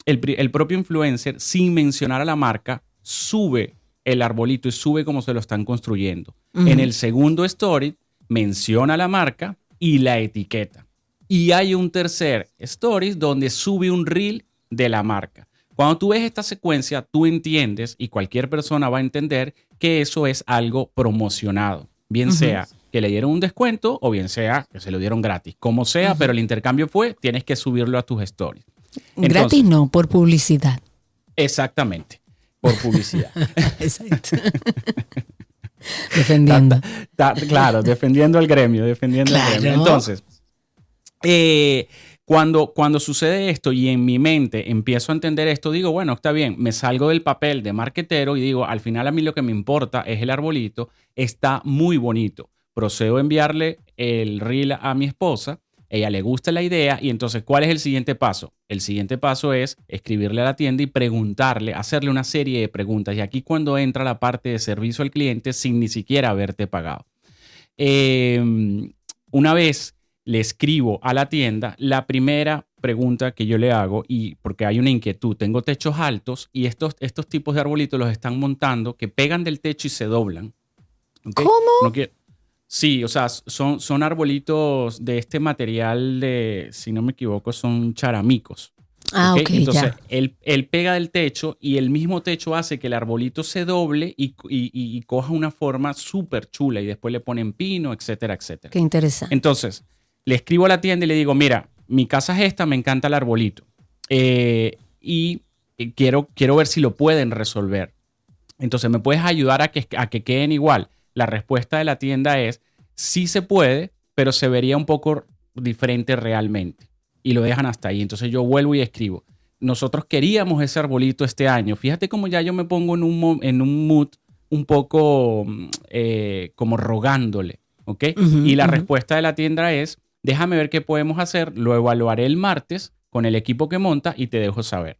el, propio influencer, sin mencionar a la marca, sube el arbolito y sube cómo se lo están construyendo. En el segundo story, menciona la marca y la etiqueta. Y hay un tercer stories donde sube un reel de la marca. Cuando tú ves esta secuencia, tú entiendes y cualquier persona va a entender que eso es algo promocionado. Bien sea que le dieron un descuento o bien sea que se lo dieron gratis. Como sea, pero el intercambio fue, tienes que subirlo a tus stories. Gratis no, por publicidad. Exactamente, por publicidad. <laughs> Exacto. Defendiendo. Ta- claro, defendiendo al gremio, defendiendo Claro. al gremio. Entonces, eh, Cuando, sucede esto y en mi mente empiezo a entender esto, digo, bueno, está bien, me salgo del papel de marquetero y digo, al final a mí lo que me importa es el arbolito, está muy bonito. Procedo a enviarle el reel a mi esposa, ella le gusta la idea y entonces, ¿cuál es el siguiente paso? El siguiente paso es escribirle a la tienda y preguntarle, hacerle una serie de preguntas. Y aquí cuando entra la parte de servicio al cliente sin ni siquiera haberte pagado. Em, una vez le escribo a la tienda, la primera pregunta que yo le hago, y porque hay una inquietud, tengo techos altos y estos, estos tipos de arbolitos los están montando que pegan del techo y se doblan. ¿Cómo? sí, o sea, son, son arbolitos de este material de, si no me equivoco, son charamicos. Ah, ok, Entonces, ya. Él, él pega del techo y el mismo techo hace que el arbolito se doble y, y- y coja una forma súper chula y después le ponen pino, etcétera, etcétera. Qué interesante. Entonces, le escribo a la tienda y le digo, mira, mi casa es esta, me encanta el arbolito. Eh, y eh, quiero, quiero ver si lo pueden resolver. Entonces, ¿me puedes ayudar a que, a que queden igual? La respuesta de la tienda es, sí se puede, pero se vería un poco diferente realmente. Y lo dejan hasta ahí. Entonces yo vuelvo y escribo. Nosotros queríamos ese arbolito este año. Fíjate cómo ya yo me pongo en un, en un mood un poco mm, eh, como rogándole. ¿Ok? Y la respuesta de la tienda es, déjame ver qué podemos hacer, lo evaluaré el martes con el equipo que monta y te dejo saber.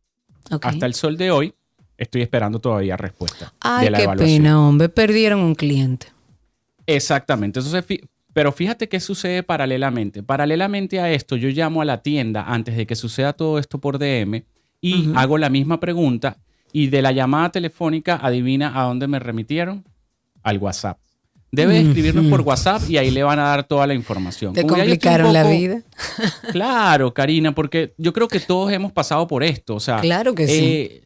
Hasta el sol de hoy estoy esperando todavía respuesta Ay, de la qué evaluación. pena, hombre. Perdieron un cliente. Exactamente. Pero fíjate qué sucede paralelamente. Paralelamente a esto, yo llamo a la tienda antes de que suceda todo esto por DM y hago la misma pregunta y de la llamada telefónica adivina a dónde me remitieron al WhatsApp. Debe escribirnos por WhatsApp y ahí le van a dar toda la información. Te Como complicaron la vida. <laughs> Claro, Karina, porque yo creo que todos hemos pasado por esto. O sea, Claro que sí. eh,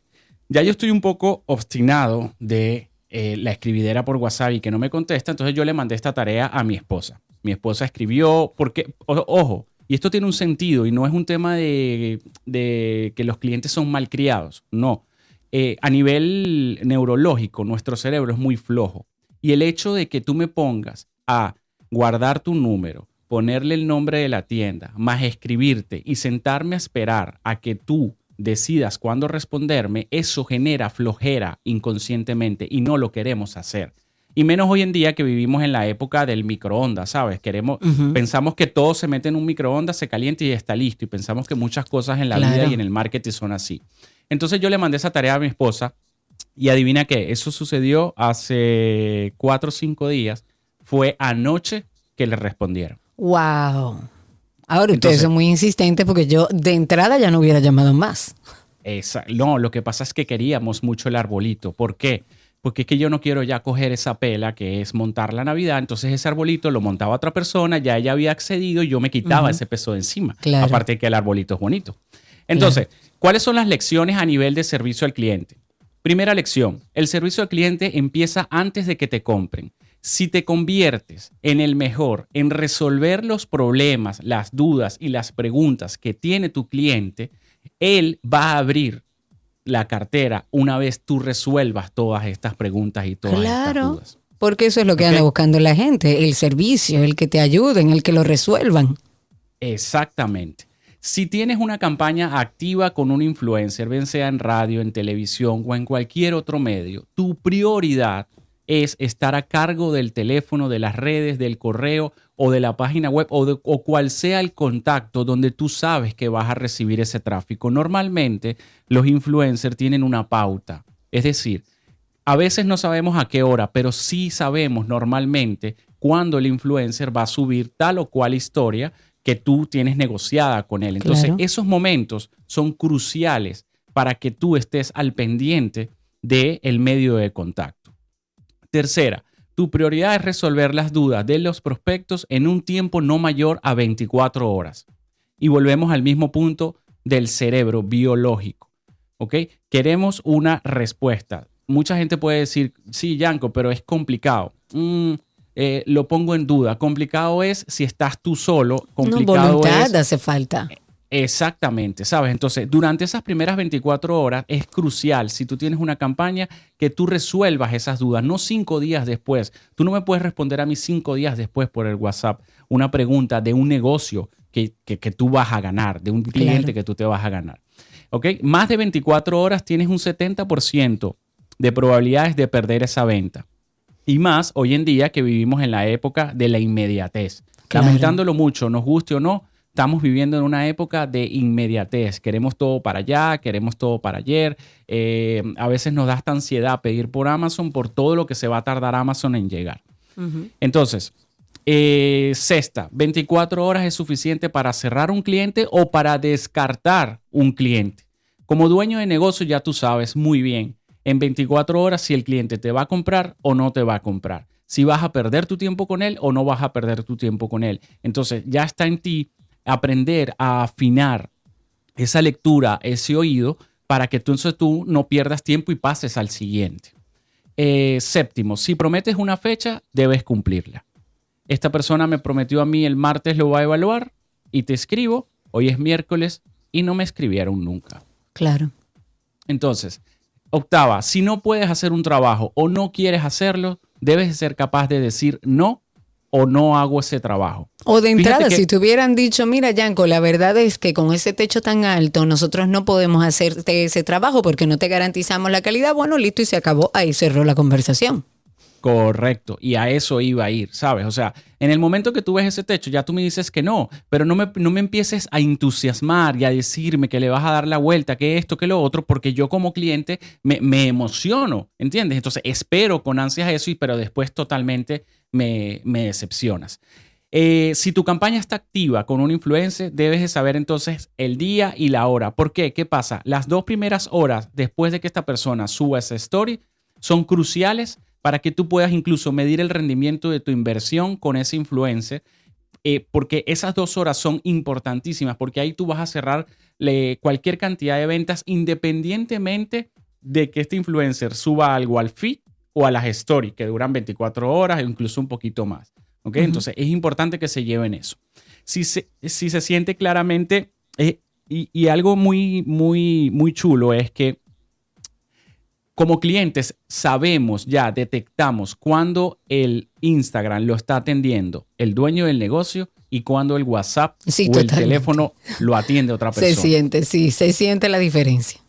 Ya yo estoy un poco obstinado de eh, la escribidera por WhatsApp y que no me contesta, entonces yo le mandé esta tarea a mi esposa. Mi esposa escribió, porque, o- ojo, y esto tiene un sentido y no es un tema de, de que los clientes son malcriados, no. Eh, a nivel neurológico, nuestro cerebro es muy flojo. Y el hecho de que tú me pongas a guardar tu número, ponerle el nombre de la tienda, más escribirte y sentarme a esperar a que tú decidas cuándo responderme, eso genera flojera inconscientemente y no lo queremos hacer. Y menos hoy en día que vivimos en la época del microondas, ¿sabes? Queremos, pensamos que todo se mete en un microondas, se calienta y está listo. Y pensamos que muchas cosas en la vida y en el marketing son así. Entonces yo le mandé esa tarea a mi esposa y adivina qué, eso sucedió hace cuatro o cinco días. Fue anoche que le respondieron. Wow. Ahora ustedes Entonces- son muy insistentes porque yo de entrada ya no hubiera llamado más. Esa- no, lo que pasa es que queríamos mucho el arbolito. ¿Por qué? Porque es que yo no quiero ya coger esa pela que es montar la Navidad. Entonces ese arbolito lo montaba otra persona, ya ella había accedido y yo me quitaba ese peso de encima. Claro. Aparte de que el arbolito es bonito. Entonces, ¿cuáles son las lecciones a nivel de servicio al cliente? Primera lección, el servicio al cliente empieza antes de que te compren. Si te conviertes en el mejor en resolver los problemas, las dudas y las preguntas que tiene tu cliente, él va a abrir la cartera una vez tú resuelvas todas estas preguntas y todas estas Claro. dudas. Porque eso es lo que anda buscando la gente, el servicio, el que te ayuden, el que lo resuelvan. Exactamente. Si tienes una campaña activa con un influencer, bien sea en radio, en televisión o en cualquier otro medio, tu prioridad es estar a cargo del teléfono, de las redes, del correo o de la página web o, de- o cual sea el contacto donde tú sabes que vas a recibir ese tráfico. Normalmente los influencers tienen una pauta. Es decir, a veces no sabemos a qué hora, pero sí sabemos normalmente cuándo el influencer va a subir tal o cual historia que tú tienes negociada con él. Entonces, Claro. esos momentos son cruciales para que tú estés al pendiente del medio de contacto. Tercera, tu prioridad es resolver las dudas de los prospectos en un tiempo no mayor a 24 horas. Y volvemos al mismo punto del cerebro biológico. ¿Ok? Queremos una respuesta. Mucha gente puede decir, sí, Yanko, pero es complicado. Mm, eh, lo pongo en duda. Complicado es si estás tú solo. No, Complicado voluntad es hace falta. Exactamente, ¿sabes? Entonces, durante esas primeras 24 horas es crucial, si tú tienes una campaña, que tú resuelvas esas dudas, no cinco días después. Tú no me puedes responder a mí cinco días después por el WhatsApp una pregunta de un negocio que, que, tú vas a ganar, de un cliente que tú te vas a ganar. ¿Ok? Más de 24 horas tienes un 70% de probabilidades de perder esa venta. Y más hoy en día que vivimos en la época de la inmediatez. Lamentándolo mucho, nos guste o no, estamos viviendo en una época de inmediatez. Queremos todo para allá, queremos todo para ayer. Eh, a veces nos da esta ansiedad pedir por Amazon por todo lo que se va a tardar Amazon en llegar. Entonces, eh, sexta, 24 horas es suficiente para cerrar un cliente o para descartar un cliente. Como dueño de negocio ya tú sabes muy bien en 24 horas si el cliente te va a comprar o no te va a comprar. Si vas a perder tu tiempo con él o no vas a perder tu tiempo con él. Entonces ya está en ti aprender a afinar esa lectura, ese oído, para que entonces tú no pierdas tiempo y pases al siguiente. Eh, séptimo, si prometes una fecha, debes cumplirla. Esta persona me prometió a mí el martes lo va a evaluar y te escribo, hoy es miércoles y no me escribieron nunca. Claro. Entonces, octava, si no puedes hacer un trabajo o no quieres hacerlo, debes ser capaz de decir no o no hago ese trabajo. O de entrada, si te hubieran dicho, mira, Yanko, la verdad es que con ese techo tan alto nosotros no podemos hacerte ese trabajo porque no te garantizamos la calidad, bueno, listo y se acabó, ahí cerró la conversación. Correcto, y a eso iba a ir, ¿sabes? O sea, en el momento que tú ves ese techo, ya tú me dices que no, pero no me, no me empieces a entusiasmar y a decirme que le vas a dar la vuelta, que esto, que lo otro, porque yo como cliente me, me emociono, ¿entiendes? Entonces espero con ansias eso, y, pero después totalmente me, decepcionas. Eh, si tu campaña está activa con un influencer, debes de saber entonces el día y la hora. ¿Por qué? ¿Qué pasa? Las dos primeras horas después de que esta persona suba esa story son cruciales para que tú puedas incluso medir el rendimiento de tu inversión con ese influencer, eh, porque esas dos horas son importantísimas, porque ahí tú vas a cerrar cualquier cantidad de ventas independientemente de que este influencer suba algo al feed o a las stories que duran 24 horas o incluso un poquito más. ¿ok? Entonces es importante que se lleven eso. Si se, si se siente claramente, eh, y, y, algo muy, muy, muy chulo es que como clientes sabemos ya, detectamos cuando el Instagram lo está atendiendo el dueño del negocio y cuando el WhatsApp o el teléfono lo atiende otra persona. Se siente, sí, se siente la diferencia.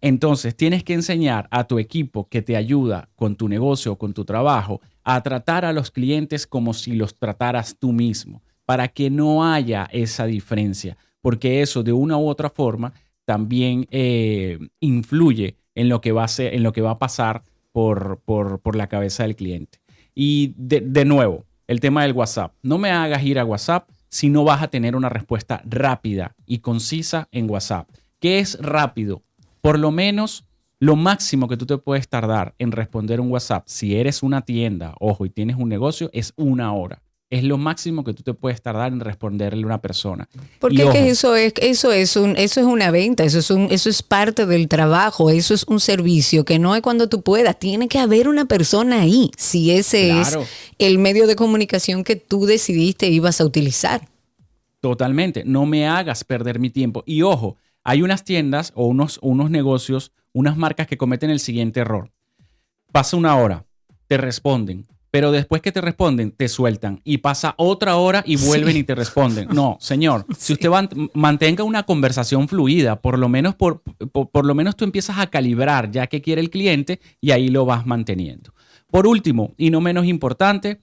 Entonces, tienes que enseñar a tu equipo que te ayuda con tu negocio o con tu trabajo a tratar a los clientes como si los trataras tú mismo, para que no haya esa diferencia, porque eso de una u otra forma también eh, influye en lo, que va a ser, en lo que va a pasar por, por, la cabeza del cliente. Y de, de nuevo, el tema del WhatsApp. No me hagas ir a WhatsApp si no vas a tener una respuesta rápida y concisa en WhatsApp. ¿Qué es rápido? por lo menos lo máximo que tú te puedes tardar en responder un WhatsApp, si eres una tienda, ojo, y tienes un negocio, es una hora. Es lo máximo que tú te puedes tardar en responderle a una persona. Porque eso es, eso es un, eso es una venta, eso es un, eso es parte del trabajo, eso es un servicio que no es cuando tú puedas. Tiene que haber una persona ahí, si ese es el medio de comunicación que tú decidiste ibas a utilizar. Totalmente. No me hagas perder mi tiempo. Y ojo, hay unas tiendas o unos, unos negocios, unas marcas que cometen el siguiente error. Pasa una hora, te responden, pero después que te responden, te sueltan y pasa otra hora y vuelven y te responden. No, <laughs> señor, si usted mantenga una conversación fluida, por lo, menos por, por lo menos tú empiezas a calibrar ya que quiere el cliente y ahí lo vas manteniendo. Por último, y no menos importante,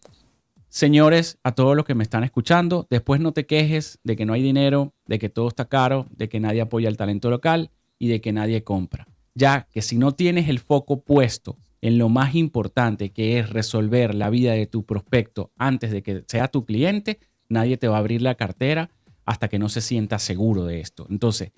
Señores, a todos los que me están escuchando, después no te quejes de que no hay dinero, de que todo está caro, de que nadie apoya el talento local y de que nadie compra. Ya que si no tienes el foco puesto en lo más importante que es resolver la vida de tu prospecto antes de que sea tu cliente, nadie te va a abrir la cartera hasta que no se sienta seguro de esto. Entonces,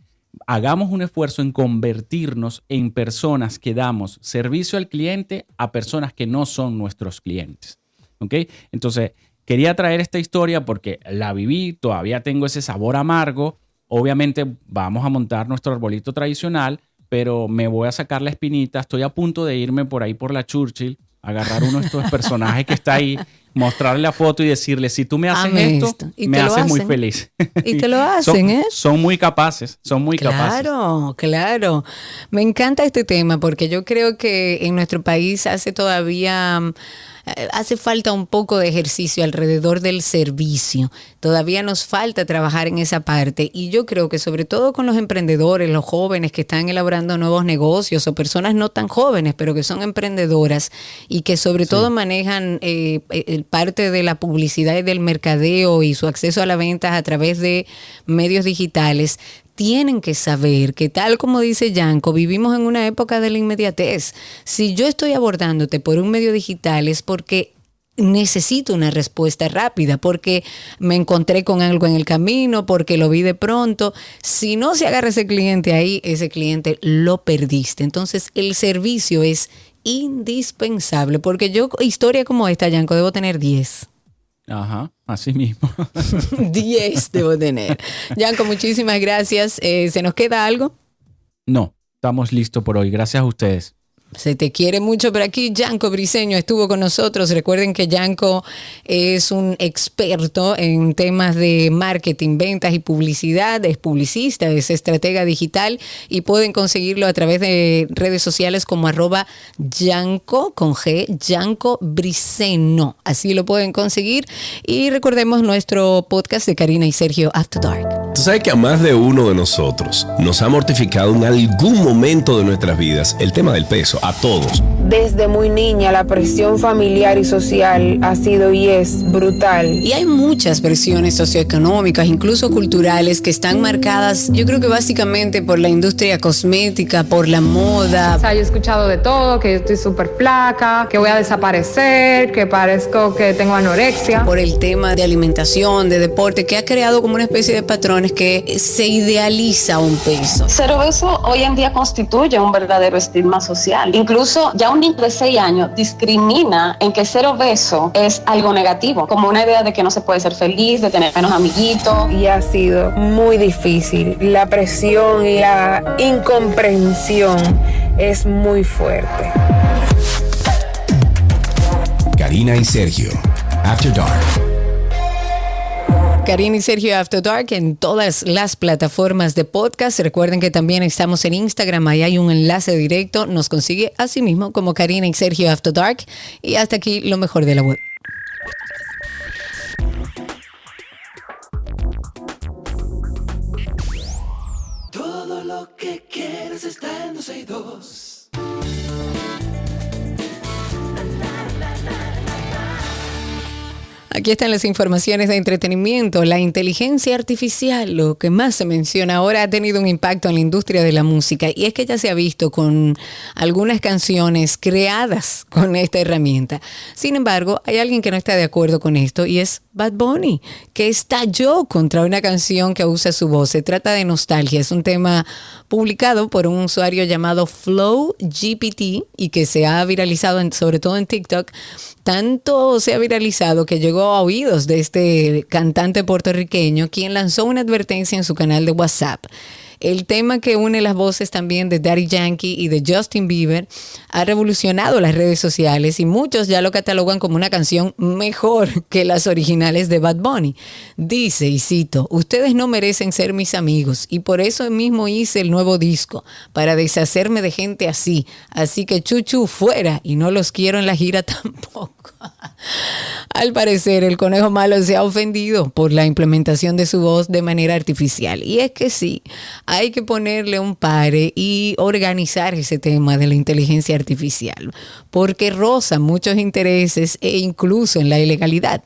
hagamos un esfuerzo en convertirnos en personas que damos servicio al cliente a personas que no son nuestros clientes. ¿ok? Entonces, quería traer esta historia porque la viví, todavía tengo ese sabor amargo. Obviamente vamos a montar nuestro arbolito tradicional, pero me voy a sacar la espinita. Estoy a punto de irme por ahí por la Churchill, agarrar uno de estos <laughs> personajes que está ahí mostrarle la foto y decirle, si tú me haces esto, esto. Y me haces muy feliz. <laughs> Y te lo hacen, son, ¿eh? Son muy capaces, son muy capaces. Claro, claro. Me encanta este tema porque yo creo que en nuestro país hace todavía hace falta un poco de ejercicio alrededor del servicio. Todavía nos falta trabajar en esa parte y yo creo que sobre todo con los emprendedores, los jóvenes que están elaborando nuevos negocios o personas no tan jóvenes, pero que son emprendedoras y que sobre todo manejan eh, eh, parte de la publicidad y del mercadeo y su acceso a la venta a través de medios digitales, tienen que saber que tal como dice Yanko, vivimos en una época de la inmediatez. Si yo estoy abordándote por un medio digital es porque necesito una respuesta rápida porque me encontré con algo en el camino, porque lo vi de pronto. Si no se agarra ese cliente ahí, ese cliente lo perdiste. Entonces el servicio es indispensable porque yo historia como esta, Yanko, debo tener 10. Ajá, así mismo. <laughs> 10 debo tener. Yanko, muchísimas gracias. Eh, ¿Se nos queda algo? No, estamos listos por hoy. Gracias a ustedes. Se te quiere mucho, pero aquí Yanko Briseño estuvo con nosotros. Recuerden que Yanko es un experto en temas de marketing, ventas y publicidad, es publicista, es estratega digital y pueden conseguirlo a través de redes sociales como arroba Yanko con G, Yanko Briseño. Así lo pueden conseguir. Y recordemos nuestro podcast de Karina y Sergio After Dark. Tú sabes que a más de uno de nosotros nos ha mortificado en algún momento de nuestras vidas el tema del peso, a todos. Desde muy niña la presión familiar y social ha sido y es brutal. Y hay muchas presiones socioeconómicas, incluso culturales, que están marcadas, yo creo que básicamente por la industria cosmética, por la moda. O sea, yo he escuchado de todo, que estoy súper flaca, que voy a desaparecer, que parezco que tengo anorexia. Por el tema de alimentación, de deporte, que ha creado como una especie de que se idealiza un peso. Ser obeso hoy en día constituye un verdadero estigma social. Incluso ya un niño de 6 años discrimina en que ser obeso es algo negativo, como una idea de que no se puede ser feliz, de tener menos amiguitos. Y ha sido muy difícil. La presión y la incomprensión es muy fuerte. Karina y Sergio, After Dark. Karina y Sergio After Dark en todas las plataformas de podcast. Recuerden que también estamos en Instagram, ahí hay un enlace directo. Nos consigue así mismo como Karina y Sergio After Dark. Y hasta aquí lo mejor de la web. Todo lo que quieres está en 12 y 2. Aquí están las informaciones de entretenimiento. La inteligencia artificial, lo que más se menciona ahora, ha tenido un impacto en la industria de la música y es que ya se ha visto con algunas canciones creadas con esta herramienta. Sin embargo, hay alguien que no está de acuerdo con esto y es Bad Bunny, que estalló contra una canción que usa su voz. Se trata de nostalgia. Es un tema publicado por un usuario llamado Flow GPT y que se ha viralizado en- sobre todo en TikTok. Tanto se ha viralizado que llegó a oídos de este cantante puertorriqueño, quien lanzó una advertencia en su canal de WhatsApp. El tema que une las voces también de Daddy Yankee y de Justin Bieber ha revolucionado las redes sociales y muchos ya lo catalogan como una canción mejor que las originales de Bad Bunny. Dice, y cito, ustedes no merecen ser mis amigos y por eso mismo hice el nuevo disco, para deshacerme de gente así. Así que chuchu fuera y no los quiero en la gira <laughs> tampoco. Al parecer, el conejo malo se ha ofendido por la implementación de su voz de manera artificial. Y es que sí, hay que ponerle un pare y organizar ese tema de la inteligencia artificial, porque roza muchos intereses e incluso en la ilegalidad.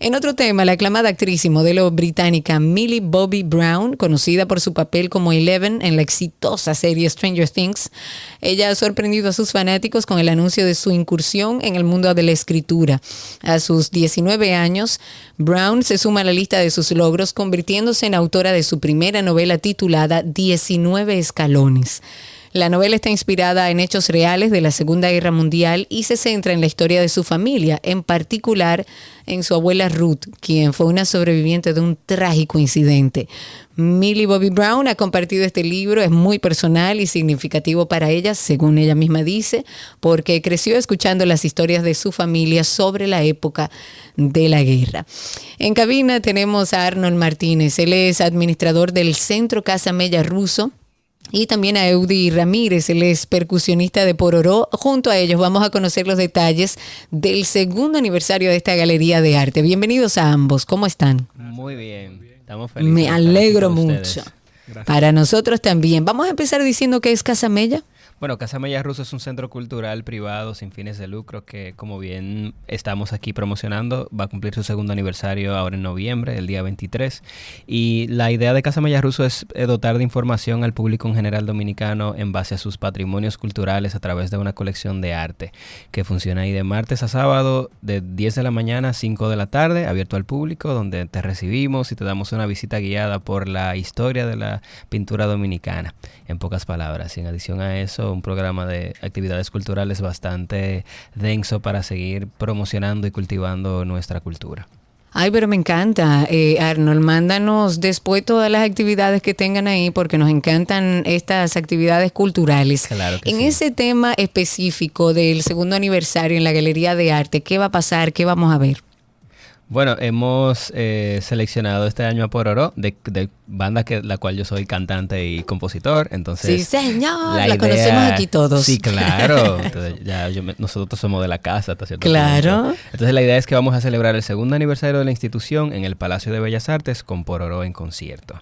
En otro tema, la aclamada actriz y modelo británica Millie Bobby Brown, conocida por su papel como Eleven en la exitosa serie Stranger Things, ella ha sorprendido a sus fanáticos con el anuncio de su incursión en el mundo de la escritura. A sus 19 años, Brown se suma a la lista de sus logros, convirtiéndose en autora de su primera novela titulada 19 escalones. La novela está inspirada en hechos reales de la Segunda Guerra Mundial y se centra en la historia de su familia, en particular en su abuela Ruth, quien fue una sobreviviente de un trágico incidente. Millie Bobby Brown ha compartido este libro, es muy personal y significativo para ella, según ella misma dice, porque creció escuchando las historias de su familia sobre la época de la guerra. En cabina tenemos a Arnold Martínez, él es administrador del Centro Casa Mella Ruso. Y también a Eudi Ramírez, él es percusionista de Pororó. Junto a ellos vamos a conocer los detalles del segundo aniversario de esta galería de arte. Bienvenidos a ambos, ¿cómo están? Muy bien, estamos felices. Me alegro mucho. Para nosotros también. Vamos a empezar diciendo que es Casa Mella. Bueno, Casa Mella Ruso es un centro cultural privado sin fines de lucro que, como bien estamos aquí promocionando, va a cumplir su segundo aniversario ahora en noviembre, el día 23. Y la idea de Casa Mella Ruso es eh, dotar de información al público en general dominicano en base a sus patrimonios culturales a través de una colección de arte que funciona ahí de martes a sábado de 10 de la mañana a 5 de la tarde, abierto al público, donde te recibimos y te damos una visita guiada por la historia de la pintura dominicana, en pocas palabras. Y en adición a eso, un programa de actividades culturales bastante denso para seguir promocionando y cultivando nuestra cultura. Ay, pero me encanta, eh, Arnold. Mándanos después todas las actividades que tengan ahí porque nos encantan estas actividades culturales. Claro que en sí. ese tema específico del segundo aniversario en la Galería de Arte, ¿qué va a pasar? ¿Qué vamos a ver? Bueno, hemos eh, seleccionado este año a Pororo, de, de banda que la cual yo soy cantante y compositor. Entonces, Sí, señor, la la idea- conocemos aquí todos. Sí, claro. <laughs> Entonces, ya yo nosotros somos de la casa hasta cierto Claro. punto. Entonces la idea es que vamos a celebrar el segundo aniversario de la institución en el Palacio de Bellas Artes con Pororo en concierto.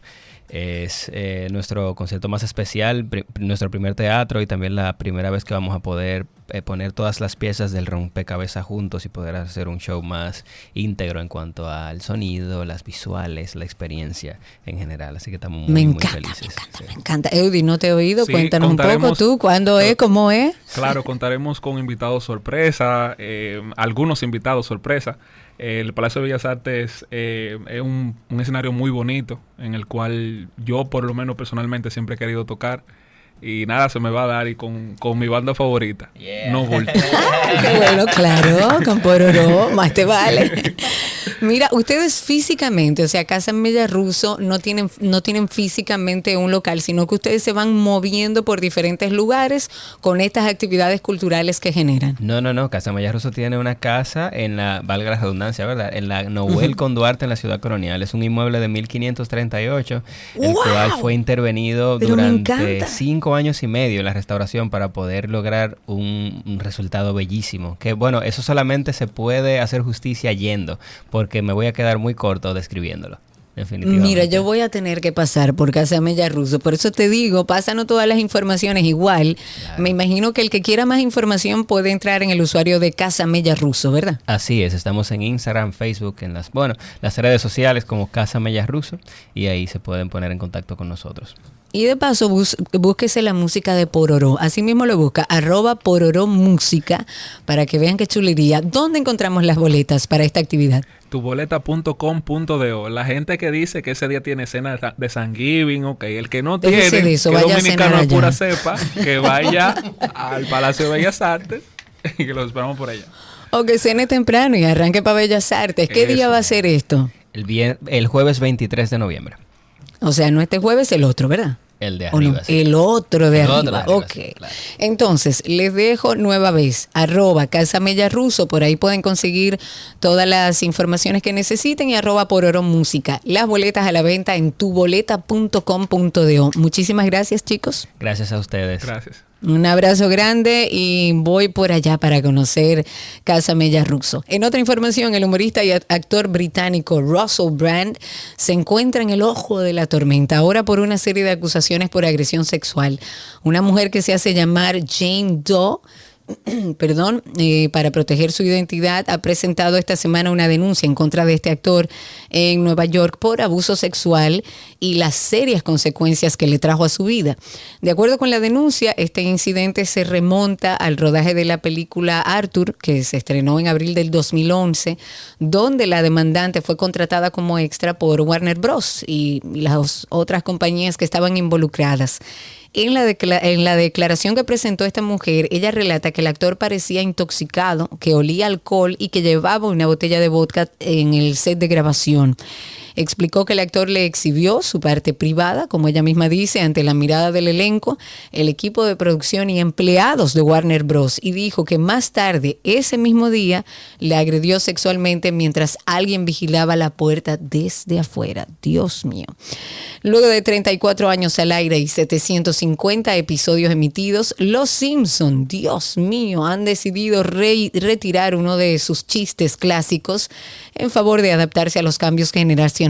Es eh, nuestro concierto más especial, pri- nuestro primer teatro y también la primera vez que vamos a poder eh, poner todas las piezas del rompecabezas juntos y poder hacer un show más íntegro en cuanto al sonido, las visuales, la experiencia en general. Así que estamos muy, Me muy encanta, felices. Sí. Me encanta. Eudi, ¿no te he oído? Sí, Cuéntanos un poco tú, ¿cuándo es? ¿Cómo es? Claro, contaremos con invitados sorpresa, eh, algunos invitados sorpresa. El Palacio de Bellas Artes eh, es un, un escenario muy bonito en el cual yo por lo menos personalmente siempre he querido tocar y nada se me va a dar y con, con mi banda favorita, No Bulto. <laughs> Qué bueno, claro, con Pororó, más te vale. Mira, ustedes físicamente, o sea, Casa Mella Ruso no tienen, no tienen físicamente un local, sino que ustedes se van moviendo por diferentes lugares con estas actividades culturales que generan. No, no, no. Casa Maya Russo tiene una casa en la, valga la redundancia, ¿verdad? En la Noel con Duarte en la ciudad colonial. Es un inmueble de 1538, el ¡Wow! cual fue intervenido Pero durante encanta. Cinco años y medio en la restauración para poder lograr un, un resultado bellísimo. Que bueno, eso solamente se puede hacer justicia yendo, porque me voy a quedar muy corto describiéndolo. Definitivamente. Mira, yo voy a tener que pasar por Casa Mella Ruso, por eso te digo, pásanos todas las informaciones igual. Me imagino que el que quiera más información puede entrar en el usuario de Casa Mella Ruso, ¿verdad? Así es, estamos en Instagram, Facebook, en las, bueno, las redes sociales como Casa Mellas Russo y ahí se pueden poner en contacto con nosotros. Y de paso, bus- búsquese la música de Pororó. Así mismo lo busca, arroba Pororó Música, para que vean qué chulería. ¿Dónde encontramos las boletas para esta actividad? tuboleta.com.do. La gente que dice que ese día tiene cena de Sa- de Thanksgiving, ok. El que no tiene, de eso, que vaya a dominicano cenar es pura cepa, que <laughs> vaya al Palacio de Bellas Artes <laughs> y que los esperamos por allá. O que cene temprano y arranque para Bellas Artes. ¿Qué día va a ser esto? El, el jueves 23 de noviembre, O sea, no este jueves, el otro, ¿verdad? El de arriba. sí. El otro de El arriba. otro de arriba, ok. sí, claro. Entonces, les dejo nueva vez, arroba Casa Mella Ruso, por ahí pueden conseguir todas las informaciones que necesiten y arroba por oro música. Las boletas a la venta en tuboleta.com.do. Muchísimas gracias, chicos. Gracias a ustedes. Gracias. Un abrazo grande y voy por allá para conocer Casa Mella Russo. En otra información, el humorista y actor británico Russell Brand se encuentra en el ojo de la tormenta ahora por una serie de acusaciones por agresión sexual. Una mujer que se hace llamar Jane Doe <clears throat> perdón, eh, para proteger su identidad, ha presentado esta semana una denuncia en contra de este actor en Nueva York por abuso sexual y las serias consecuencias que le trajo a su vida. De acuerdo con la denuncia, este incidente se remonta al rodaje de la película Arthur, que se estrenó en abril del 2011, donde la demandante fue contratada como extra por Warner Bros. y las otras compañías que estaban involucradas. En la, en la declaración que presentó esta mujer, ella relata que el actor parecía intoxicado, que olía alcohol y que llevaba una botella de vodka en el set de grabación. Explicó que el actor le exhibió su parte privada, como ella misma dice, ante la mirada del elenco, el equipo de producción y empleados de Warner Bros. y dijo que más tarde, ese mismo día, le agredió sexualmente mientras alguien vigilaba la puerta desde afuera. Dios mío. Luego de 34 años al aire y 750 episodios emitidos, Los Simpson, Dios mío, han decidido retirar uno de sus chistes clásicos en favor de adaptarse a los cambios generacionales.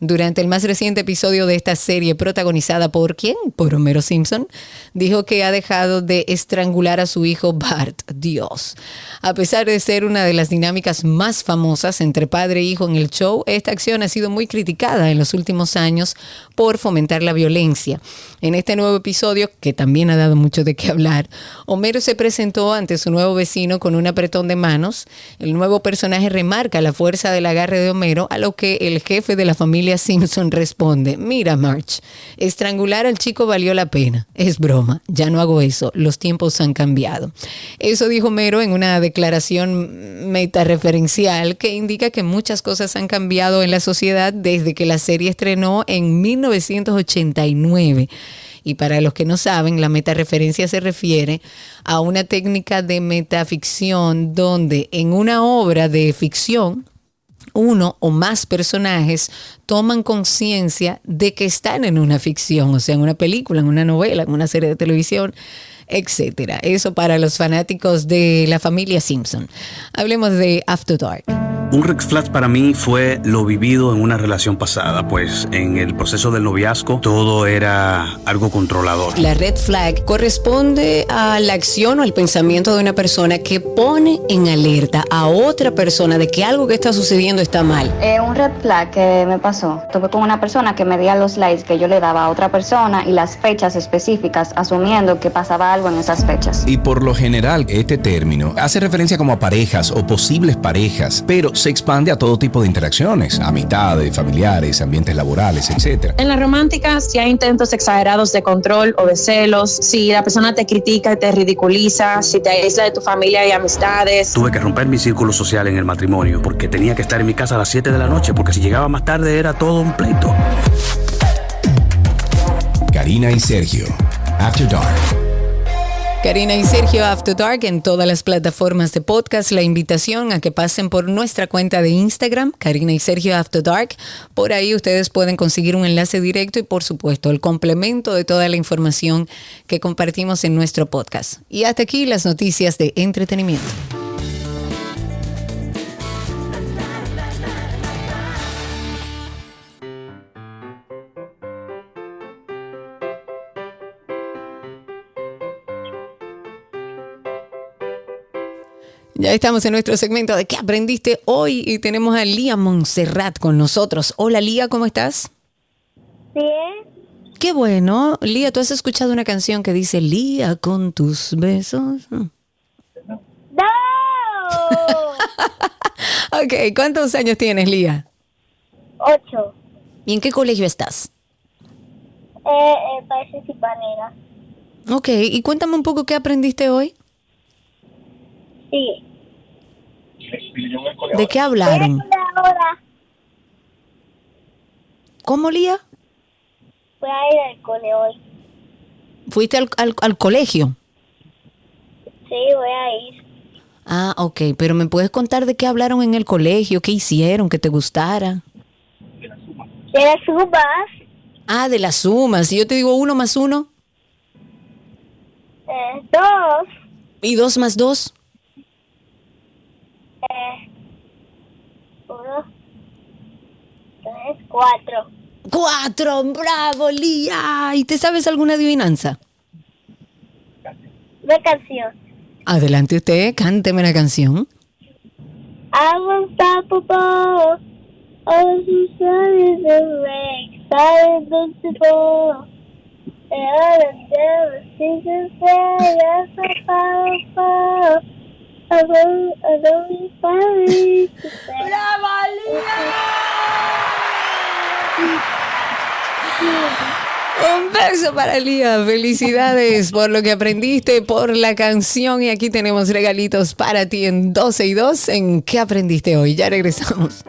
Durante el más reciente episodio de esta serie, protagonizada por quién? Por Homero Simpson, dijo que ha dejado de estrangular a su hijo Bart. Dios. A pesar de ser una de las dinámicas más famosas entre padre e hijo en el show, esta acción ha sido muy criticada en los últimos años por fomentar la violencia. En este nuevo episodio, que también ha dado mucho de qué hablar, Homero se presentó ante su nuevo vecino con un apretón de manos. El nuevo personaje remarca la fuerza del agarre de Homero, a lo que el jefe de la familia Simpson responde, mira March, estrangular al chico valió la pena. Es broma, ya no hago eso, los tiempos han cambiado. Eso dijo Homero en una declaración metareferencial que indica que muchas cosas han cambiado en la sociedad desde que la serie estrenó en 1989. Y para los que no saben, la metareferencia se refiere a una técnica de metaficción donde en una obra de ficción uno o más personajes toman conciencia de que están en una ficción, o sea, en una película, en una novela, en una serie de televisión, etcétera. Eso para los fanáticos de la familia Simpson. Hablemos de After Dark. Un red flag para mí fue lo vivido en una relación pasada, pues en el proceso del noviazgo todo era algo controlador. La red flag corresponde a la acción o al pensamiento de una persona que pone en alerta a otra persona de que algo que está sucediendo está mal. Eh, un red flag que me pasó, tuve con una persona que medía los likes que yo le daba a otra persona y las fechas específicas, asumiendo que pasaba algo en esas fechas. Y por lo general, este término hace referencia como a parejas o posibles parejas, pero se expande a todo tipo de interacciones, amistades, familiares, ambientes laborales, etc. En la romántica, si hay intentos exagerados de control o de celos, si la persona te critica y te ridiculiza, si te aísla de tu familia y amistades. Tuve que romper mi círculo social en el matrimonio porque tenía que estar en mi casa a las 7 de la noche porque si llegaba más tarde era todo un pleito. Karina y Sergio, After Dark. Karina y Sergio After Dark en todas las plataformas de podcast. La invitación a que pasen por nuestra cuenta de Instagram, Karina y Sergio After Dark. Por ahí ustedes pueden conseguir un enlace directo y por supuesto el complemento de toda la información que compartimos en nuestro podcast. Y hasta aquí las noticias de entretenimiento. Ya estamos en nuestro segmento de qué aprendiste hoy y tenemos a Lía Montserrat con nosotros. Hola Lía, ¿cómo estás? Bien. Qué bueno. Lía, ¿tú has escuchado una canción que dice Lía con tus besos? ¡No! <laughs> ok, ¿cuántos años tienes, Lía? Ocho. ¿Y en qué colegio estás? Eh, eh, Países. Ok, y cuéntame un poco qué aprendiste hoy. Sí. ¿De qué hablaron? ¿Cómo, Lía? voy a ir al cole hoy. ¿Fuiste al, al, al colegio? Sí, voy a ir. Ah, ok, pero ¿me puedes contar de qué hablaron en el colegio? ¿Qué hicieron? ¿Que te gustara? De las sumas. Ah, de las sumas. Si yo te digo uno más uno Eh, dos. y dos más dos. Eh, uno. Tres, cuatro. Cuatro, bravo, Lía. ¿Y te sabes alguna adivinanza? Una canción. Adelante usted, cánteme la canción. I'm unstoppable. All the Un beso para Lía. Felicidades por lo que aprendiste, por la canción. Y aquí tenemos regalitos para ti en 12 y 2. ¿En qué aprendiste hoy? Ya regresamos.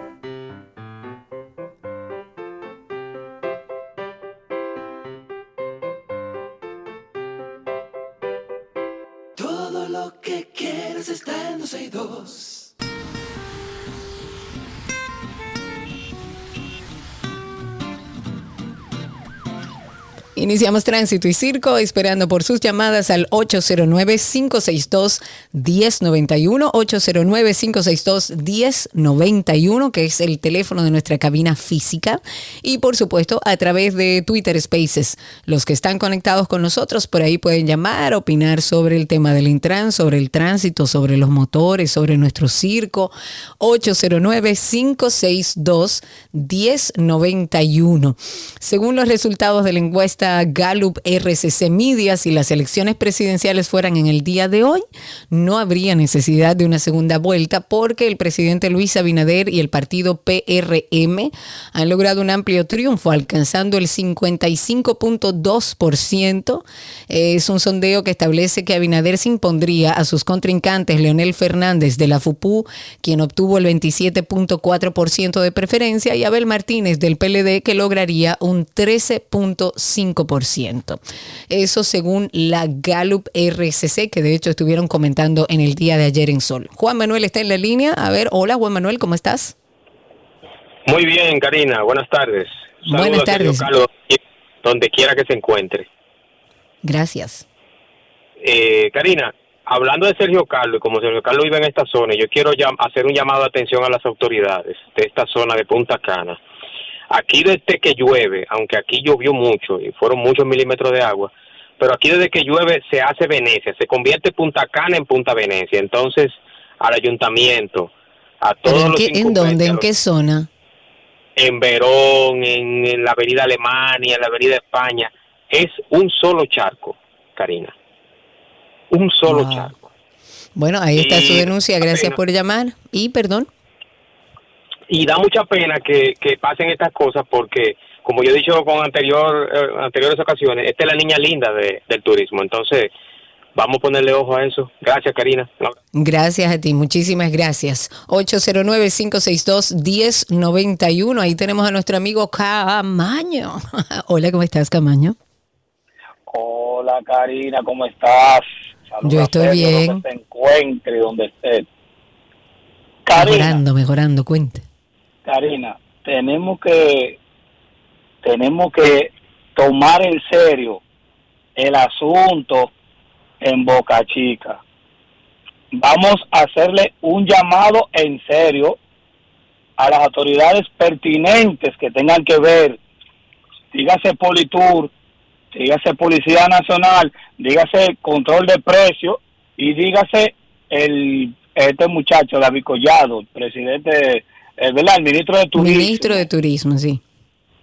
Iniciamos Tránsito y Circo esperando por sus llamadas al 809-562-1091, 809-562-1091, que es el teléfono de nuestra cabina física. Y por supuesto a través de Twitter Spaces. Los que están conectados con nosotros por ahí pueden llamar, opinar sobre el tema del Intran, sobre el tránsito, sobre los motores, sobre nuestro circo. 809-562-1091. Según los resultados de la encuesta Gallup RCC Media, si las elecciones presidenciales fueran en el día de hoy, no habría necesidad de una segunda vuelta porque el presidente Luis Abinader y el partido PRM han logrado un amplio triunfo, alcanzando el 55.2%. Es un sondeo que establece que Abinader se impondría a sus contrincantes Leonel Fernández de la FUPU, quien obtuvo el 27.4% de preferencia, y Abel Martínez del PLD, que lograría un 13.5%. Eso según la Gallup RCC, que de hecho estuvieron comentando en el día de ayer en Sol. Juan Manuel está en la línea. A ver, hola Juan Manuel, ¿cómo estás? Muy bien, Karina. Buenas tardes. Saludos Buenas tardes. Carlos, donde quiera que se encuentre. Gracias. Eh, Karina, hablando de Sergio Carlos, y como Sergio Carlos vive en esta zona, yo quiero hacer un llamado de atención a las autoridades de esta zona de Punta Cana. Aquí desde que llueve, aunque aquí llovió mucho y fueron muchos milímetros de agua, pero aquí desde que llueve se hace Venecia, se convierte Punta Cana en Punta Venecia. Entonces, al ayuntamiento, a ¿Pero todos en, los qué, ¿En dónde? ¿En qué zona? en Verón, en, en la Avenida Alemania, en la Avenida España, es un solo charco, Karina. Un solo Wow. charco. Bueno, ahí está Y- su denuncia. Gracias por llamar. Y perdón. Y da mucha pena que, que pasen estas cosas porque, como yo he dicho con anterior, eh, anteriores ocasiones, esta es la niña linda de- del turismo. Entonces, vamos a ponerle ojo a eso. Gracias, Karina. Gracias a ti, muchísimas gracias. 809-562-1091. Ahí tenemos a nuestro amigo Camaño. <laughs> Hola, ¿cómo estás, Camaño? Hola Karina, ¿cómo estás? Saludos Yo estoy bien. Donde se encuentre, donde esté. Karina, Mejorando, mejorando, cuente. Karina, tenemos que tenemos que tomar en serio el asunto en Boca Chica. Vamos a hacerle un llamado en serio a las autoridades pertinentes que tengan que ver, dígase Politur, dígase Policía Nacional, dígase Control de Precios y dígase el este muchacho David Collado, presidente, eh, ¿verdad? El ministro de Turismo. Ministro de Turismo, sí.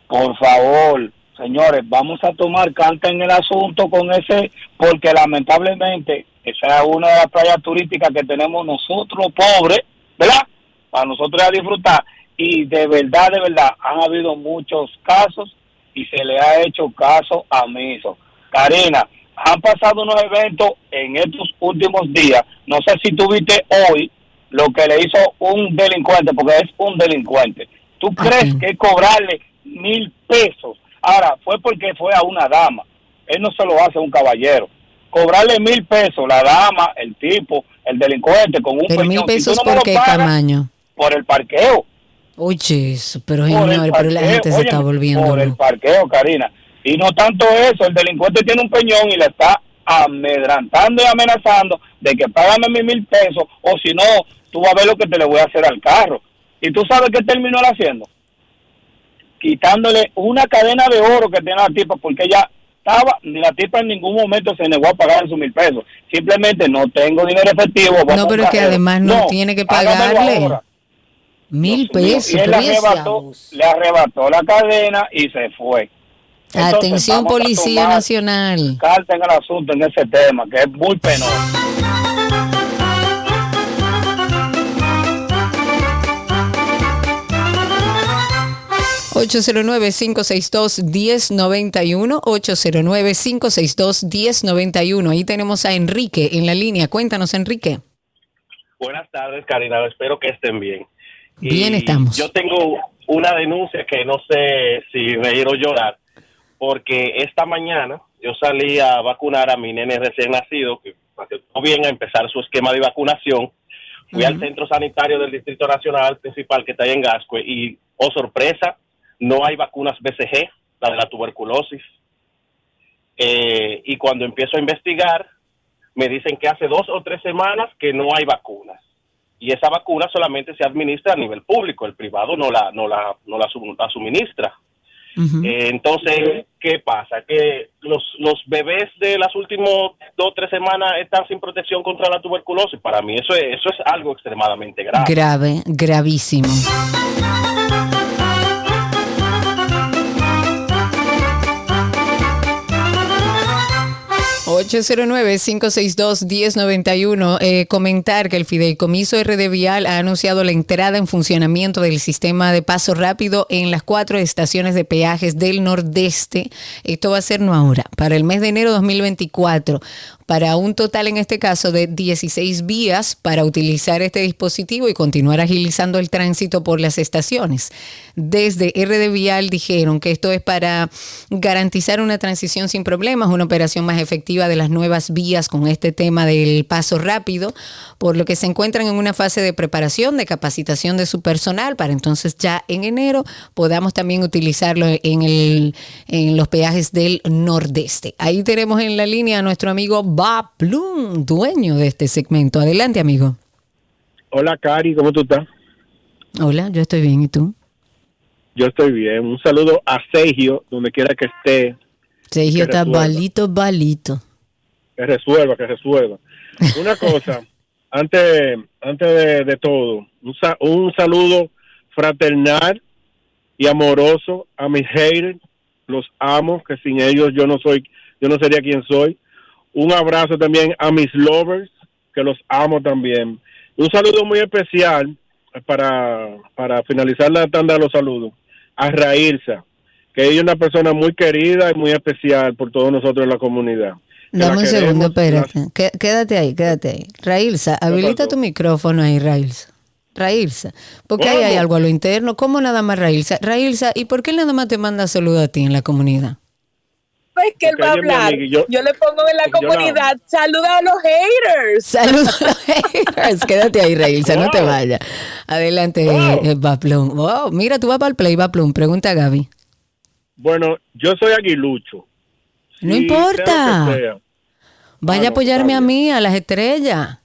Por favor, señores, vamos a tomar carta en el asunto con ese, porque lamentablemente esa es una de las playas turísticas que tenemos nosotros pobres, ¿verdad? Para nosotros a disfrutar. Y de verdad, de verdad, han habido muchos casos y se le ha hecho caso omiso. Karina, han pasado unos eventos en estos últimos días. No sé si tuviste hoy lo que le hizo un delincuente, porque es un delincuente. ¿Tú crees que cobrarle mil pesos? Ahora, fue porque fue a una dama. Él no se lo hace a un caballero. Cobrarle mil pesos, la dama, el tipo, el delincuente, con un Pero mil peñón. Si tú pesos, no ¿por lo qué, pagas, Camaño? Por el parqueo. Oye, eso, pero señor, pero la gente se está volviendo. Por el parqueo, Karina. Y no tanto eso, el delincuente tiene un peñón y le está amedrantando y amenazando de que págame mis mil pesos o si no, tú vas a ver lo que te le voy a hacer al carro. ¿Y tú sabes qué terminó haciendo? Quitándole una cadena de oro que tiene la tipa porque ella estaba, ni la tipa en ningún momento se negó a pagar sus mil pesos. Simplemente no tengo dinero efectivo. No, pero es que además no, tiene que pagarle. Mil pesos. Y él le arrebató, le arrebató la cadena y se fue. Entonces, Atención, Policía Nacional. Carta en el asunto en ese tema, que es muy penoso. 809-562-1091, 809-562-1091. Ahí tenemos a Enrique en la línea. Cuéntanos, Enrique. Buenas tardes, Karina. Espero que estén bien. Y Bien estamos. Yo tengo una denuncia que no sé si reír o llorar, porque esta mañana yo salí a vacunar a mi nene recién nacido, que aceptó bien a empezar su esquema de vacunación. Fui al centro sanitario del Distrito Nacional principal que está ahí en Gascue y, oh sorpresa, no hay vacunas BCG, la de la tuberculosis. Eh, y cuando empiezo a investigar, me dicen que hace dos o tres semanas que no hay vacunas. Y esa vacuna solamente se administra a nivel público, el privado no la, no la, no la, sum- la suministra. Eh, entonces, ¿qué pasa? Que los, los bebés de las últimas dos o tres semanas están sin protección contra la tuberculosis. Para mí eso es, eso es algo extremadamente grave. Grave, gravísimo. 809-562-1091. Eh, comentar que el Fideicomiso RD Vial ha anunciado la entrada en funcionamiento del sistema de paso rápido en las cuatro estaciones de peajes del Nordeste. Esto va a ser no ahora, para el mes de enero 2024 para un total en este caso de 16 vías para utilizar este dispositivo y continuar agilizando el tránsito por las estaciones. Desde RD Vial dijeron que esto es para garantizar una transición sin problemas, una operación más efectiva de las nuevas vías con este tema del paso rápido, por lo que se encuentran en una fase de preparación, de capacitación de su personal, para entonces ya en enero podamos también utilizarlo en, el, en los peajes del Nordeste. Ahí tenemos en la línea a nuestro amigo Bob Bloom, dueño de este segmento. Adelante, amigo. Hola, Cari, ¿cómo tú estás? Hola, yo estoy bien, ¿y tú? Yo estoy bien. Un saludo a Sergio, donde quiera que esté. Sergio Que está resuelva. balito, balito. Que resuelva, que resuelva. Una <laughs> cosa, antes, antes de, de todo, un, un saludo fraternal y amoroso a mis haters. Los amo, que sin ellos yo no soy, yo no sería quien soy. Un abrazo también a mis lovers, que los amo también. Un saludo muy especial para, para finalizar la tanda de los saludos a Railsa, que ella es una persona muy querida y muy especial por todos nosotros en la comunidad. Dame un segundo, espérate. Qué- Quédate ahí, quédate ahí. Railsa, habilita tu micrófono ahí, Railsa. Railsa, porque ahí hay algo a lo interno. ¿Cómo nada más Railsa? Railsa, ¿y por qué nada más te manda saludos a ti en la comunidad? Pues que él va a hablar. Yo, yo- le pongo en la la comunidad, saluda a los haters. Saludos a los haters. Quédate ahí, Railsa, no te vayas. Adelante, eh, Baplum. Wow, mira, tú vas para el play, Baplum. Pregunta a Gaby. Bueno, yo soy aguilucho. No Sí, importa. Vaya Ah, a apoyarme a mí, a las estrellas.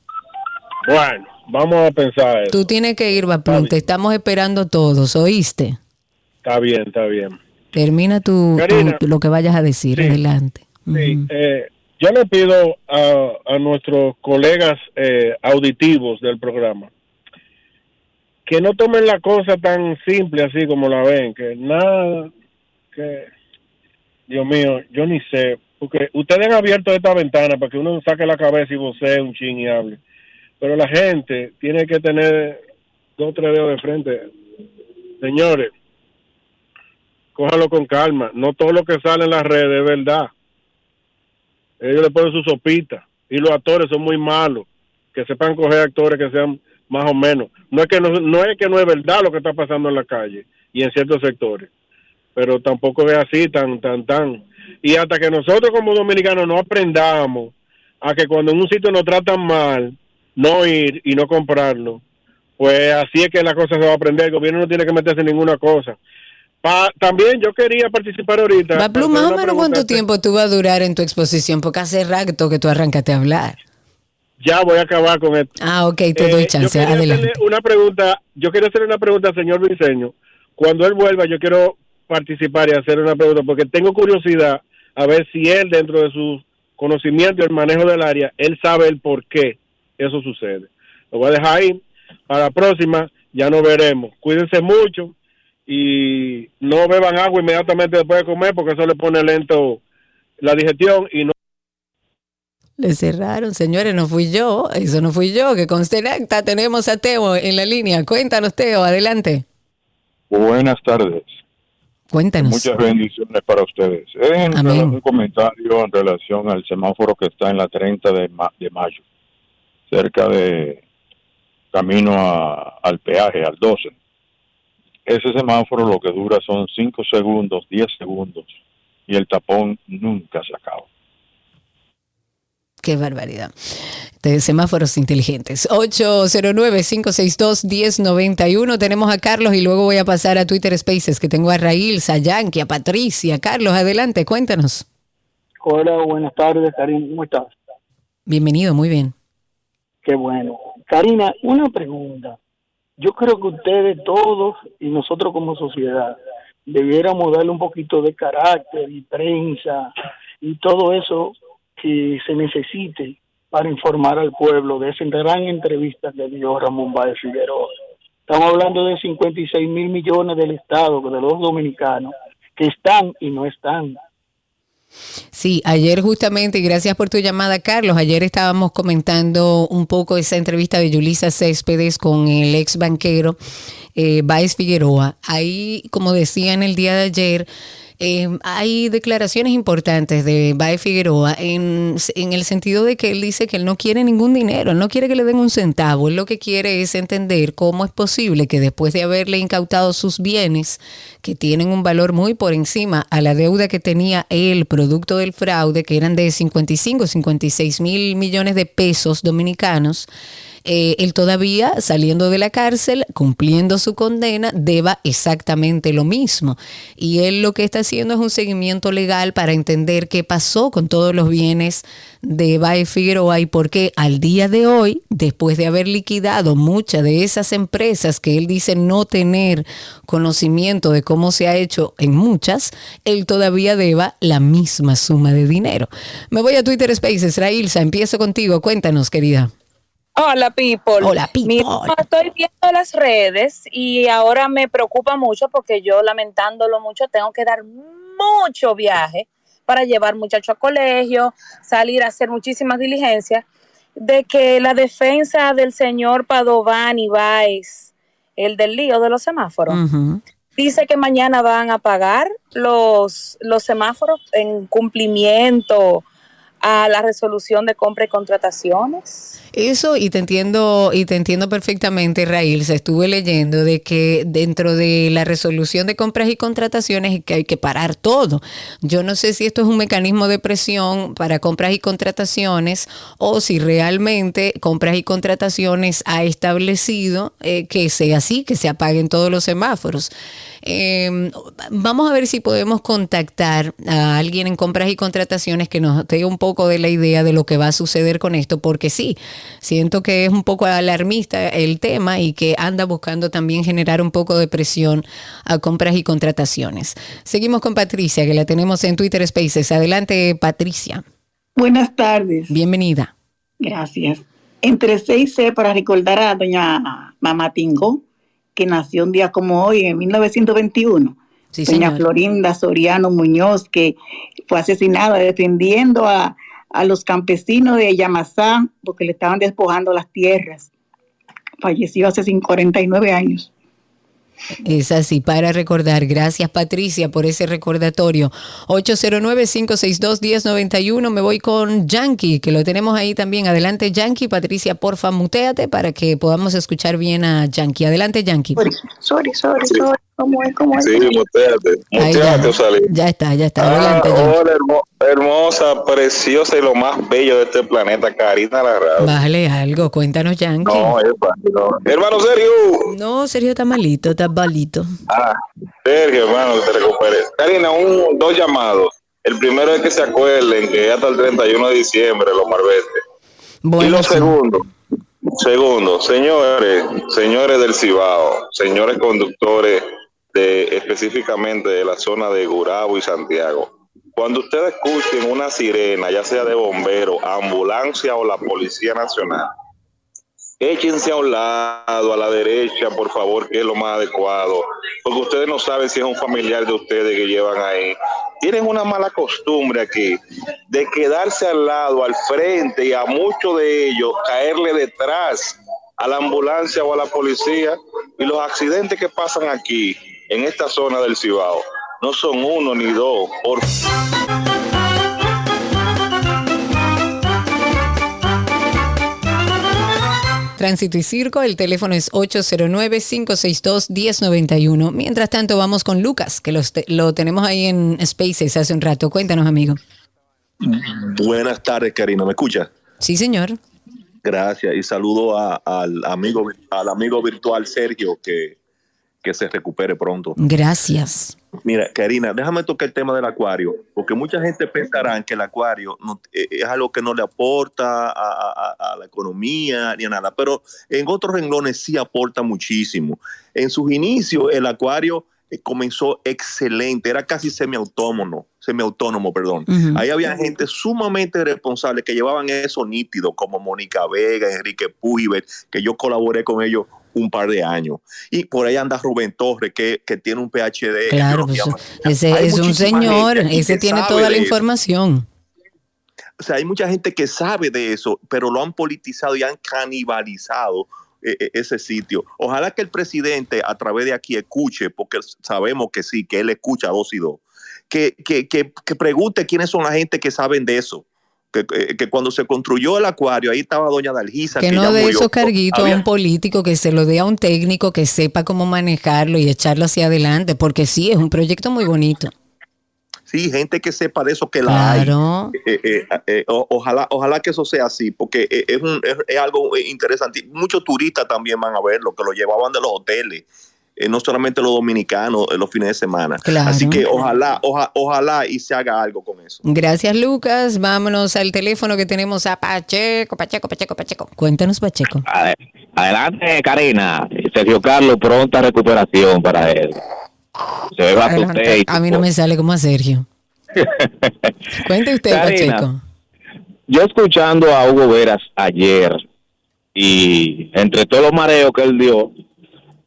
Bueno, vamos a pensar eso. Tú tienes que ir, Baplum. Te estamos esperando todos, ¿oíste? Está bien, está bien. Termina tu, Karina. tu- lo que vayas a decir. Adelante. Sí, eh, yo le pido a, a nuestros colegas eh, auditivos del programa que no tomen la cosa tan simple así como la ven, que nada, que Dios mío, yo ni sé, porque ustedes han abierto esta ventana para que uno saque la cabeza y vocee un chin y hable, pero la gente tiene que tener dos o tres dedos de frente. Señores, cójalo con calma, no todo lo que sale en las redes es verdad. Ellos le ponen su sopita. Y los actores son muy malos. Que sepan coger actores que sean más o menos. No es que no, no es que no es verdad lo que está pasando en la calle y en ciertos sectores. Pero tampoco es así tan tan tan. Y hasta que nosotros como dominicanos no aprendamos a que cuando en un sitio nos tratan mal no ir y no comprarlo pues así es que la cosa se va a aprender. El gobierno no tiene que meterse en ninguna cosa Pa- también yo quería participar ahorita para más o menos cuánto tiempo tú vas a durar en tu exposición, porque hace rato que tú arrancaste a hablar. ya voy a acabar con esto. Ah, ok, te doy Eh, chance. Yo Adelante. una pregunta, yo quiero hacerle una pregunta al señor Briseño. Cuando él vuelva, yo quiero participar y hacer una pregunta, porque tengo curiosidad a ver si él, dentro de su conocimiento y el manejo del área, él sabe el por qué eso sucede. Lo voy a dejar ahí. Para la próxima ya nos veremos. Cuídense mucho y no beban agua inmediatamente después de comer porque eso le pone lento la digestión y no Le cerraron, señores, no fui yo, eso no fui yo, que conste en acta. Tenemos a Teo en la línea. Cuéntanos, Teo, adelante. Buenas tardes. Cuéntanos. Muchas bendiciones para ustedes. En Amén. un comentario en relación al semáforo que está en la 30 de, ma- de mayo, cerca de camino a- al peaje, al 12. Ese semáforo lo que dura son 5 segundos, 10 segundos, y el tapón nunca se acaba. Qué barbaridad. De semáforos inteligentes. 809-562-1091. Tenemos a Carlos y luego voy a pasar a Twitter Spaces, que tengo a Raíl, a Yankee, a Patricia. Carlos, adelante, cuéntanos. Hola, buenas tardes, Karina. ¿Cómo estás? Bienvenido, muy bien. Qué bueno. Karina, una pregunta. Yo creo que ustedes todos y nosotros como sociedad debiéramos darle un poquito de carácter y prensa y todo eso que se necesite para informar al pueblo de esa gran entrevista que dio Ramón Báez Figueroa. Estamos hablando de 56 mil millones del Estado, de los dominicanos, que están y no están. Sí, ayer justamente, gracias por tu llamada, Carlos. Ayer estábamos comentando un poco esa entrevista de Yulisa Céspedes con el ex banquero eh, Baez Figueroa. Ahí, como decía en el día de ayer, eh, hay declaraciones importantes de Baez Figueroa en, en el sentido de que él dice que él no quiere ningún dinero, él no quiere que le den un centavo, él lo que quiere es entender cómo es posible que después de haberle incautado sus bienes, que tienen un valor muy por encima a la deuda que tenía él, producto del fraude, que eran de 55, 56 mil millones de pesos dominicanos, eh, él todavía saliendo de la cárcel, cumpliendo su condena, deba exactamente lo mismo. Y él lo que está haciendo es un seguimiento legal para entender qué pasó con todos los bienes de Bae Figueroa y por qué al día de hoy, después de haber liquidado muchas de esas empresas que él dice no tener conocimiento de cómo se ha hecho en muchas, él todavía deba la misma suma de dinero. Me voy a Twitter Spaces, Railsa, empiezo contigo, cuéntanos, querida. Hola, people. Hola, people. Mira, estoy viendo las redes y ahora me preocupa mucho porque yo, lamentándolo mucho, tengo que dar mucho viaje para llevar muchachos a colegio, salir a hacer muchísimas diligencias, de que la defensa del señor Padovan y Baez, el del lío de los semáforos, dice que mañana van a pagar los, los semáforos en cumplimiento a la resolución de compra y contrataciones. Eso y te entiendo y te entiendo perfectamente, Raíl. Se estuve leyendo de que dentro de la resolución de compras y contrataciones que hay que parar todo. Yo no sé si esto es un mecanismo de presión para compras y contrataciones o si realmente compras y contrataciones ha establecido eh, que sea así, que se apaguen todos los semáforos. Eh, vamos a ver si podemos contactar a alguien en compras y contrataciones que nos dé un poco de la idea de lo que va a suceder con esto, porque sí, siento que es un poco alarmista el tema y que anda buscando también generar un poco de presión a compras y contrataciones. Seguimos con Patricia, que la tenemos en Twitter Spaces. Adelante, Patricia. Buenas tardes. Bienvenida. Gracias. Entre 6C para recordar a doña Mamatingo, que nació un día como hoy, en 1921. Sí, doña señor. Florinda Soriano Muñoz, que fue asesinada defendiendo a, a los campesinos de Yamasá porque le estaban despojando las tierras. Falleció hace cin- 49 años. Es así, para recordar. Gracias, Patricia, por ese recordatorio. 809-562-1091. Me voy con Yankee, que lo tenemos ahí también. Adelante, Yankee. Patricia, porfa, muteate para que podamos escuchar bien a Yankee. Adelante, Yankee. Sorry, sorry, sorry. ¿Cómo es? ¿Cómo es? Sí, muteate. Muteate, ya. Está, ya está. Ah, Adelante, hola, hermo- hermosa, preciosa y lo más bello de este planeta, Karina Larrado. Bájale algo, cuéntanos, Yankee. No, epa, no. Hermano Sergio. No, Sergio está malito, está malito. Ah, Sergio, hermano, que te recuperes. Karina, un, dos llamados. El primero es que se acuerden que hasta el 31 de diciembre los marbetes. y lo segundo, segundo, señores, señores del Cibao, señores conductores de específicamente de la zona de Gurabo y Santiago, Cuando ustedes escuchen una sirena, ya sea de bombero, ambulancia o la Policía Nacional, échense a un lado, a la derecha, por favor, que es lo más adecuado, porque ustedes no saben si es un familiar de ustedes que llevan ahí. Tienen una mala costumbre aquí de quedarse al lado, al frente y a muchos de ellos caerle detrás a la ambulancia o a la policía y los accidentes que pasan aquí en esta zona del Cibao no son uno ni dos. Por... Tránsito y Circo, el teléfono es 809-562-1091. Mientras tanto, vamos con Lucas, que los te- lo tenemos ahí en Spaces hace un rato. Cuéntanos, amigo. Buenas tardes, Karina. ¿Me escucha? Sí, señor. Gracias. Y saludo a- al, amigo, al amigo virtual Sergio, que, que se recupere pronto. Gracias. Mira, Karina, déjame tocar el tema del acuario, porque mucha gente pensará que el acuario no- eh, es algo que no le aporta a, a- a- a la economía ni a nada, pero en otros renglones sí aporta muchísimo. En sus inicios, el acuario eh, comenzó excelente, era casi semiautónomo, semiautónomo, perdón. Ahí había gente sumamente responsable que llevaban eso nítido, como Mónica Vega, Enrique Pujibet, que yo colaboré con ellos un par de años. Y por ahí anda Rubén Torres, que, que tiene un PhD. Claro, pues, ese Hay es un señor, ese tiene toda la información. O sea, hay mucha gente que sabe de eso, pero lo han politizado y han canibalizado eh, eh, ese sitio. Ojalá que el presidente a través de aquí escuche, porque sabemos que sí, que él escucha dos y dos, que, que, que, que pregunte quiénes son la gente que saben de eso. Que, que- cuando se construyó el acuario, ahí estaba doña Dalgisa. Que no murió. esos carguitos a un político, que se lo dé a un técnico que sepa cómo manejarlo y echarlo hacia adelante, porque sí, es un proyecto muy bonito. Sí, gente que sepa de eso que la Claro. hay. Eh, eh, eh, o- ojalá, ojalá que eso sea así, porque eh, es, un- es- es algo interesante. Muchos turistas también van a verlo, que lo llevaban de los hoteles, eh, no solamente los dominicanos, eh, los fines de semana. Claro. Así que ojalá, oja- ojalá y se haga algo con eso. Gracias, Lucas. Vámonos al teléfono que tenemos a Pacheco, Pacheco, Pacheco, Pacheco. Cuéntanos, Pacheco. Ade- Adelante, Karina. Sergio Carlos, pronta recuperación para él. Se ve Adelante. bastante. A mí no me sale como a Sergio. <laughs> Cuente usted, Karina. Pacheco. Yo escuchando a Hugo Veras ayer y entre todos los mareos que él dio,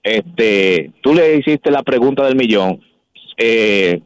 este, tú le hiciste la pregunta del millón. Eh,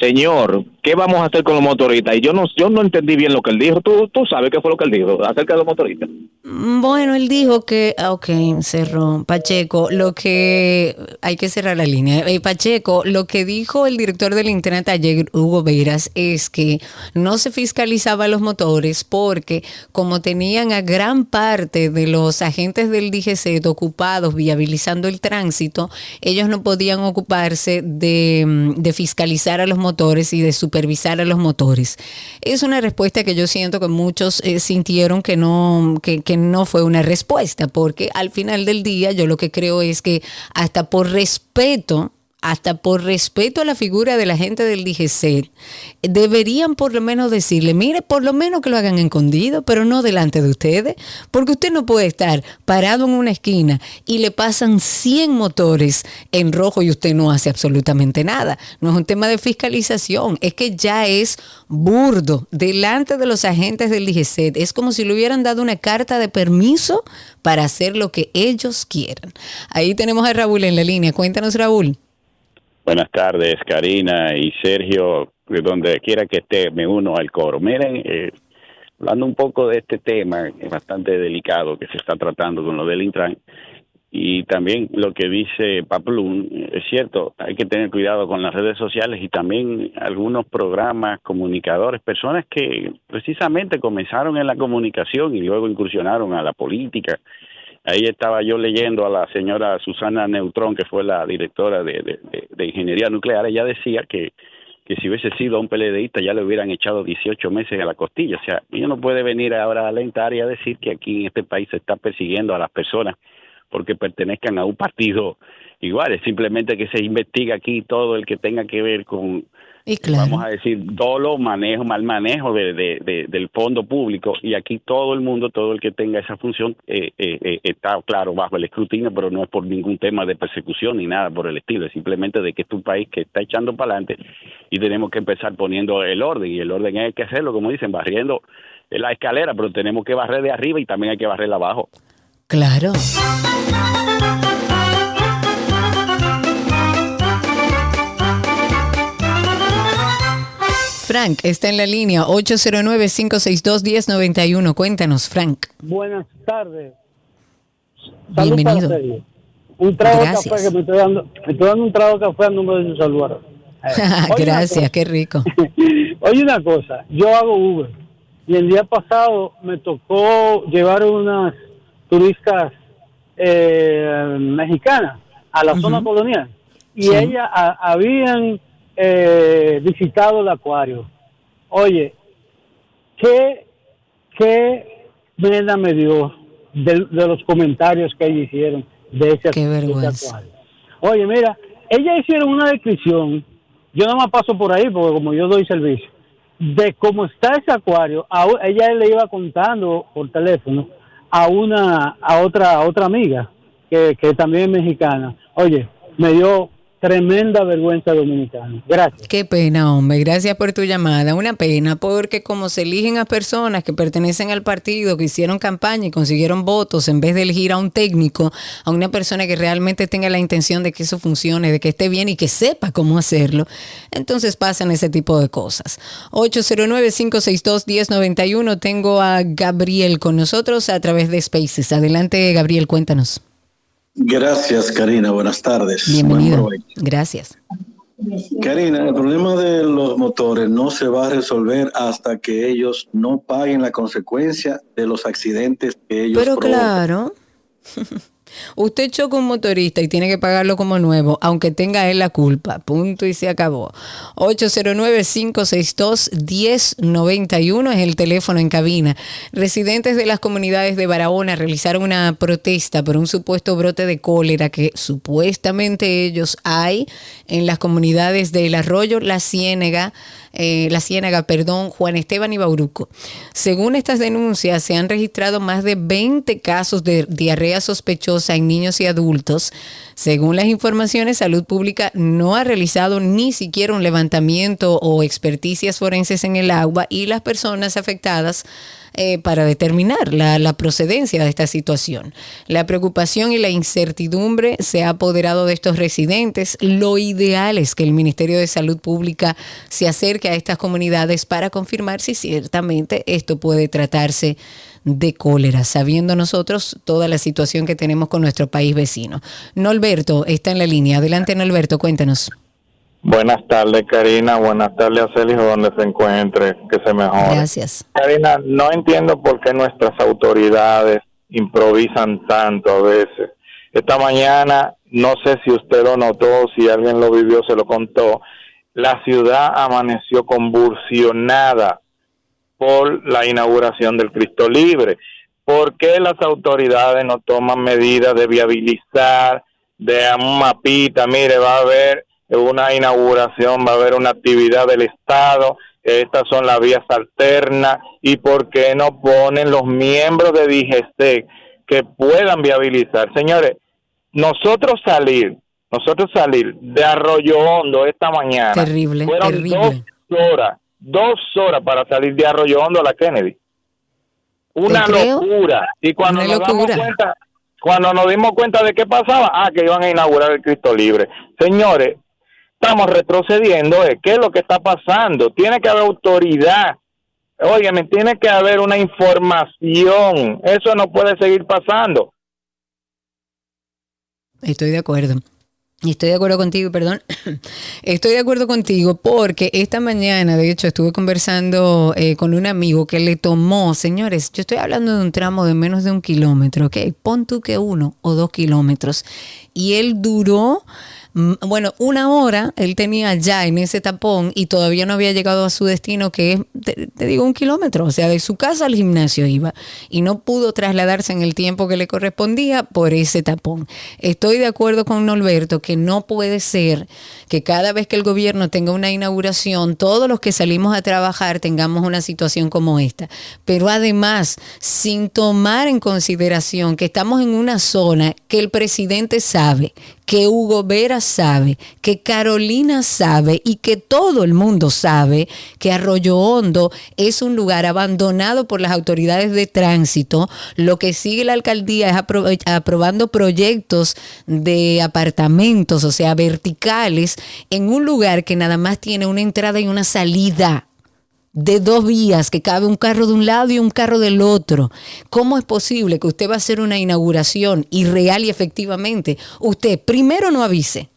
señor, ¿qué vamos a hacer con los motoristas? Y yo no, yo no entendí bien lo que él dijo. Tú, tú sabes qué fue lo que él dijo acerca de los motoristas. Mm, Bueno, él dijo que, ah, ok, cerró. Pacheco, lo que, hay que cerrar la línea. Eh, Pacheco, lo que dijo el director del Internet ayer, Hugo Veras, es que no se fiscalizaba los motores porque como tenían a gran parte de los agentes del DGC ocupados viabilizando el tránsito, ellos no podían ocuparse de, mm, de fiscalizar a los motores y de a los motores. Es una respuesta que yo siento que muchos eh, sintieron que no, que no fue una respuesta, porque al final del día yo lo que creo es que hasta por respeto hasta por respeto a la figura de la gente del DGC, deberían por lo menos decirle, mire, por lo menos que lo hagan escondido, pero no delante de ustedes, porque usted no puede estar parado en una esquina y le pasan 100 motores en rojo y usted no hace absolutamente nada. No es un tema de fiscalización, es que ya es burdo delante de los agentes del DGC. Es como si le hubieran dado una carta de permiso para hacer lo que ellos quieran. Ahí tenemos a Raúl en la línea. Cuéntanos, Raúl. Buenas tardes, Karina y Sergio, de donde quiera que esté, me uno al coro. Miren, eh, hablando un poco de este tema, es bastante delicado que se está tratando con lo del Intran, y también lo que dice Paplum, es cierto, hay que tener cuidado con las redes sociales y también algunos programas, comunicadores, personas que precisamente comenzaron en la comunicación y luego incursionaron a la política. Ahí estaba yo leyendo a la señora Susana Neutrón, que fue la directora de, de- Ingeniería Nuclear. Ella decía que, que si hubiese sido un PLDista ya le hubieran echado 18 meses a la costilla. O sea, ella no puede venir ahora a alentar y a decir que aquí en este país se está persiguiendo a las personas porque pertenezcan a un partido igual. Es simplemente que se investiga aquí todo el que tenga que ver con, vamos a decir, dolo, manejo, mal manejo de, de- de- del fondo público. Y aquí todo el mundo, todo el que tenga esa función, eh, eh, eh, está claro bajo el escrutinio, pero no es por ningún tema de persecución ni nada por el estilo. Es simplemente de que es un país que está echando para adelante y tenemos que empezar poniendo el orden y el orden hay que hacerlo, como dicen, barriendo la escalera, pero tenemos que barrer de arriba y también hay que barrer abajo. Claro. Frank está en la línea 809-562-1091. Cuéntanos, Frank. Buenas tardes. Bienvenido. Un trago de café que me estoy dando. Me estoy dando un trago de café al nombre de su saludador. <laughs> Gracias, qué rico. <laughs> Oye, una cosa, yo hago Uber y el día pasado me tocó llevar unas turistas eh, mexicanas a la zona colonial y Sí. ellas a- habían eh, visitado el acuario. Oye, ¿qué, qué me dio de, de los comentarios que ellos hicieron de ese, Qué vergüenza. acuario? Oye, mira, ellas hicieron una descripción, yo nada más paso por ahí porque como yo doy servicio, de cómo está ese acuario, a, ella le iba contando por teléfono a una, a otra, a otra amiga que, que también es mexicana. Oye, me dio tremenda vergüenza dominicana. Gracias. Qué pena, hombre. Gracias por tu llamada. Una pena, porque como se eligen a personas que pertenecen al partido, que hicieron campaña y consiguieron votos, en vez de elegir a un técnico, a una persona que realmente tenga la intención de que eso funcione, de que esté bien y que sepa cómo hacerlo, entonces pasan ese tipo de cosas. 809-562-1091. Tengo a Gabriel con nosotros a través de Spaces. Adelante, Gabriel, cuéntanos. Gracias, Karina. Buenas tardes. Bienvenido. Gracias. Karina, el problema de los motores no se va a resolver hasta que ellos no paguen la consecuencia de los accidentes que ellos Pero provocan. claro, <laughs> usted choca un motorista y tiene que pagarlo como nuevo, aunque tenga él la culpa. Punto y se acabó. 809-562-1091 es el teléfono en cabina. Residentes de las comunidades de Barahona realizaron una protesta por un supuesto brote de cólera que supuestamente ellos hay en las comunidades del Arroyo, La Ciénega, eh, La Ciénaga, perdón, Juan Esteban y Bauruco. Según estas denuncias, se han registrado más de 20 casos de diarrea sospechosa en niños y adultos. Según las informaciones, Salud Pública no ha realizado ni siquiera un levantamiento o experticias forenses en el agua y las personas afectadas eh, para determinar la, procedencia de esta situación. La preocupación y la incertidumbre se ha apoderado de estos residentes. Lo ideal es que el Ministerio de Salud Pública se acerque a estas comunidades para confirmar si ciertamente esto puede tratarse de cólera, sabiendo nosotros toda la situación que tenemos con nuestro país vecino. Norberto está en la línea. Adelante, Norberto, cuéntanos. Buenas tardes, Karina. Buenas tardes a Sergio, donde se encuentre, que se mejore. Gracias. Karina, no entiendo por qué nuestras autoridades improvisan tanto a veces. Esta mañana, no sé si usted lo notó, si alguien lo vivió, se lo contó, la ciudad amaneció convulsionada por la inauguración del Cristo Libre. ¿Por qué las autoridades no toman medidas de viabilizar, de un mapita? Mire, va a haber una inauguración, va a haber una actividad del Estado, estas son las vías alternas, y por qué no ponen los miembros de DGC que puedan viabilizar. Señores, nosotros salir, nosotros salir de Arroyo Hondo esta mañana, Terrible, fueron terrible. dos horas, dos horas para salir de Arroyo Hondo a la Kennedy. Una locura. Y cuando Una nos damos locura. cuenta, cuando nos dimos cuenta de qué pasaba, ah, que iban a inaugurar el Cristo Libre. Señores, estamos retrocediendo. ¿eh? ¿Qué es lo que está pasando? Tiene que haber autoridad. Óyeme, tiene que haber una información. Eso no puede seguir pasando. Estoy de acuerdo. Estoy de acuerdo contigo, perdón. <clears throat> Estoy de acuerdo contigo porque esta mañana, de hecho, estuve conversando eh, con un amigo que le tomó, señores, yo estoy hablando de un tramo de menos de un kilómetro, ¿ok? Pon tú que uno o dos kilómetros. Y él duró, bueno, una hora, él tenía ya en ese tapón y todavía no había llegado a su destino, que es, te, te digo, un kilómetro, o sea, de su casa al gimnasio iba. Y no pudo trasladarse en el tiempo que le correspondía por ese tapón. Estoy de acuerdo con Norberto que no puede ser que cada vez que el gobierno tenga una inauguración, todos los que salimos a trabajar tengamos una situación como esta. Pero además, sin tomar en consideración que estamos en una zona que el presidente sabe que Hugo Vera sabe, que Carolina sabe y que todo el mundo sabe que Arroyo Hondo es un lugar abandonado por las autoridades de tránsito. Lo que sigue la alcaldía es apro- aprobando proyectos de apartamentos, o sea, verticales, en un lugar que nada más tiene una entrada y una salida de dos vías, que cabe un carro de un lado y un carro del otro. ¿Cómo es posible que usted va a hacer una inauguración y real y efectivamente usted primero no avise?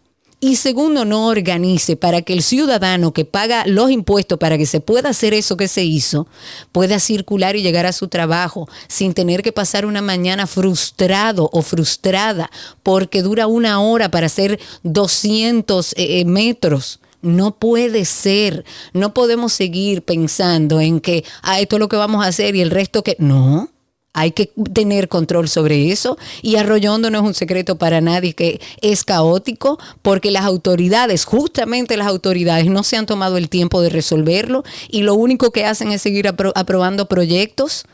Y segundo, no organice para que el ciudadano que paga los impuestos para que se pueda hacer eso que se hizo, pueda circular y llegar a su trabajo sin tener que pasar una mañana frustrado o frustrada porque dura una hora para hacer 200 eh, eh, metros. No puede ser. No podemos seguir pensando en que, ah, esto es lo que vamos a hacer y el resto que... No. Hay que tener control sobre eso y Arroyo Hondo no es un secreto para nadie que es caótico porque las autoridades, justamente las autoridades, no se han tomado el tiempo de resolverlo y lo único que hacen es seguir apro- aprobando proyectos.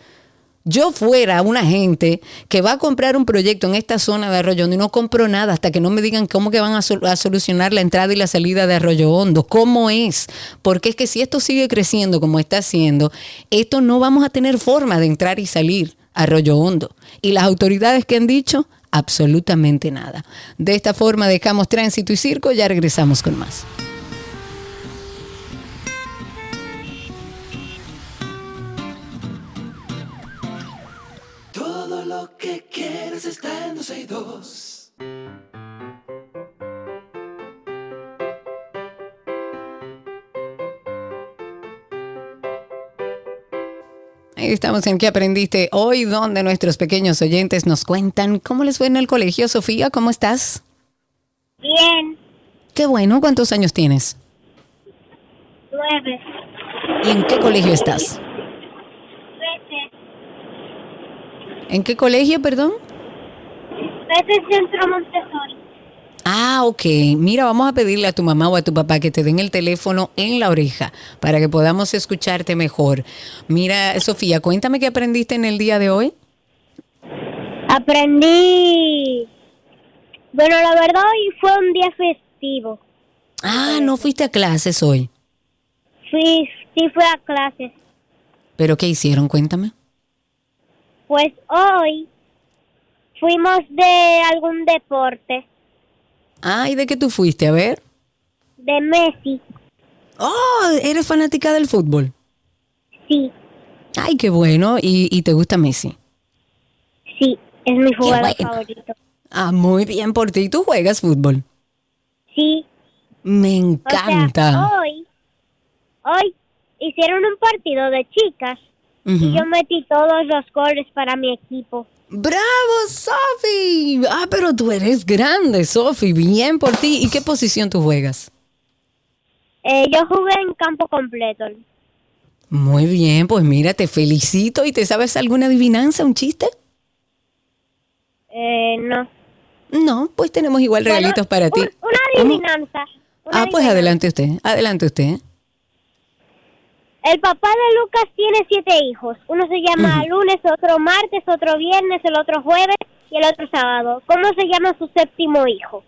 Yo fuera una gente que va a comprar un proyecto en esta zona de Arroyo Hondo y no compro nada hasta que no me digan cómo que van a, sol- a solucionar la entrada y la salida de Arroyo Hondo, cómo es, porque es que si esto sigue creciendo como está haciendo, esto no vamos a tener forma de entrar y salir a Arroyo Hondo. Y las autoridades que han dicho, absolutamente nada. De esta forma dejamos tránsito y circo, ya regresamos con más. Que quieres está en 262. Ahí estamos en ¿Qué aprendiste hoy? Donde nuestros pequeños oyentes nos cuentan cómo les fue en el colegio. Sofía, ¿cómo estás? Bien, Qué bueno, ¿cuántos años tienes? nueve, ¿Y en qué colegio estás? ¿En qué colegio, perdón? vete Centro Montessori. Ah, ok. Mira, vamos a pedirle a tu mamá o a tu papá que te den el teléfono en la oreja para que podamos escucharte mejor. Mira, Sofía, cuéntame qué aprendiste en el día de hoy. Aprendí. Bueno, la verdad hoy fue un día festivo. Ah, no fuiste a clases hoy. Fui, sí fui a clases. ¿Pero qué hicieron? Cuéntame. Pues hoy fuimos de algún deporte, Ah, ¿y de qué tú fuiste? A ver. de Messi. Oh, ¿eres fanática del fútbol? Sí. Ay, qué bueno. ¿Y, y te gusta Messi? Sí, es mi jugador bueno. favorito. Ah, muy bien por ti. ¿Tú juegas fútbol? Sí. Me O encanta. sea, hoy, hoy hicieron un partido de chicas Y yo metí todos los goles para mi equipo. ¡Bravo, Sofi! Ah, pero tú eres grande, Sofi. Bien por ti. ¿Y qué posición tú juegas? Eh, yo jugué en campo completo. Muy bien, pues mira, te felicito. ¿Y te sabes alguna adivinanza, un chiste? Eh, no. No, pues tenemos igual Bueno, regalitos para ti. un- una adivinanza. una Ah, pues adelante usted. Adelante usted. El papá de Lucas tiene siete hijos. Uno se llama lunes, otro martes, otro viernes, el otro jueves y el otro sábado. ¿Cómo se llama su séptimo hijo?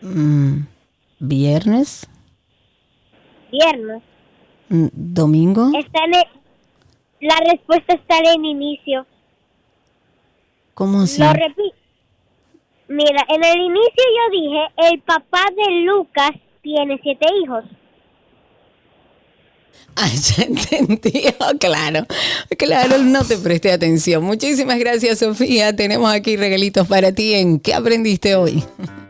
Mm, ¿Viernes? Viernes. Mm, ¿Domingo? Está en el- la respuesta está en el inicio. ¿Cómo así? Lo repito. Mira, en el inicio yo dije, el papá de Lucas tiene siete hijos. Ah, <laughs> ya entendí. Oh, claro, claro, no te presté atención. Muchísimas gracias, Sofía. Tenemos aquí regalitos para ti en ¿Qué aprendiste hoy? <laughs>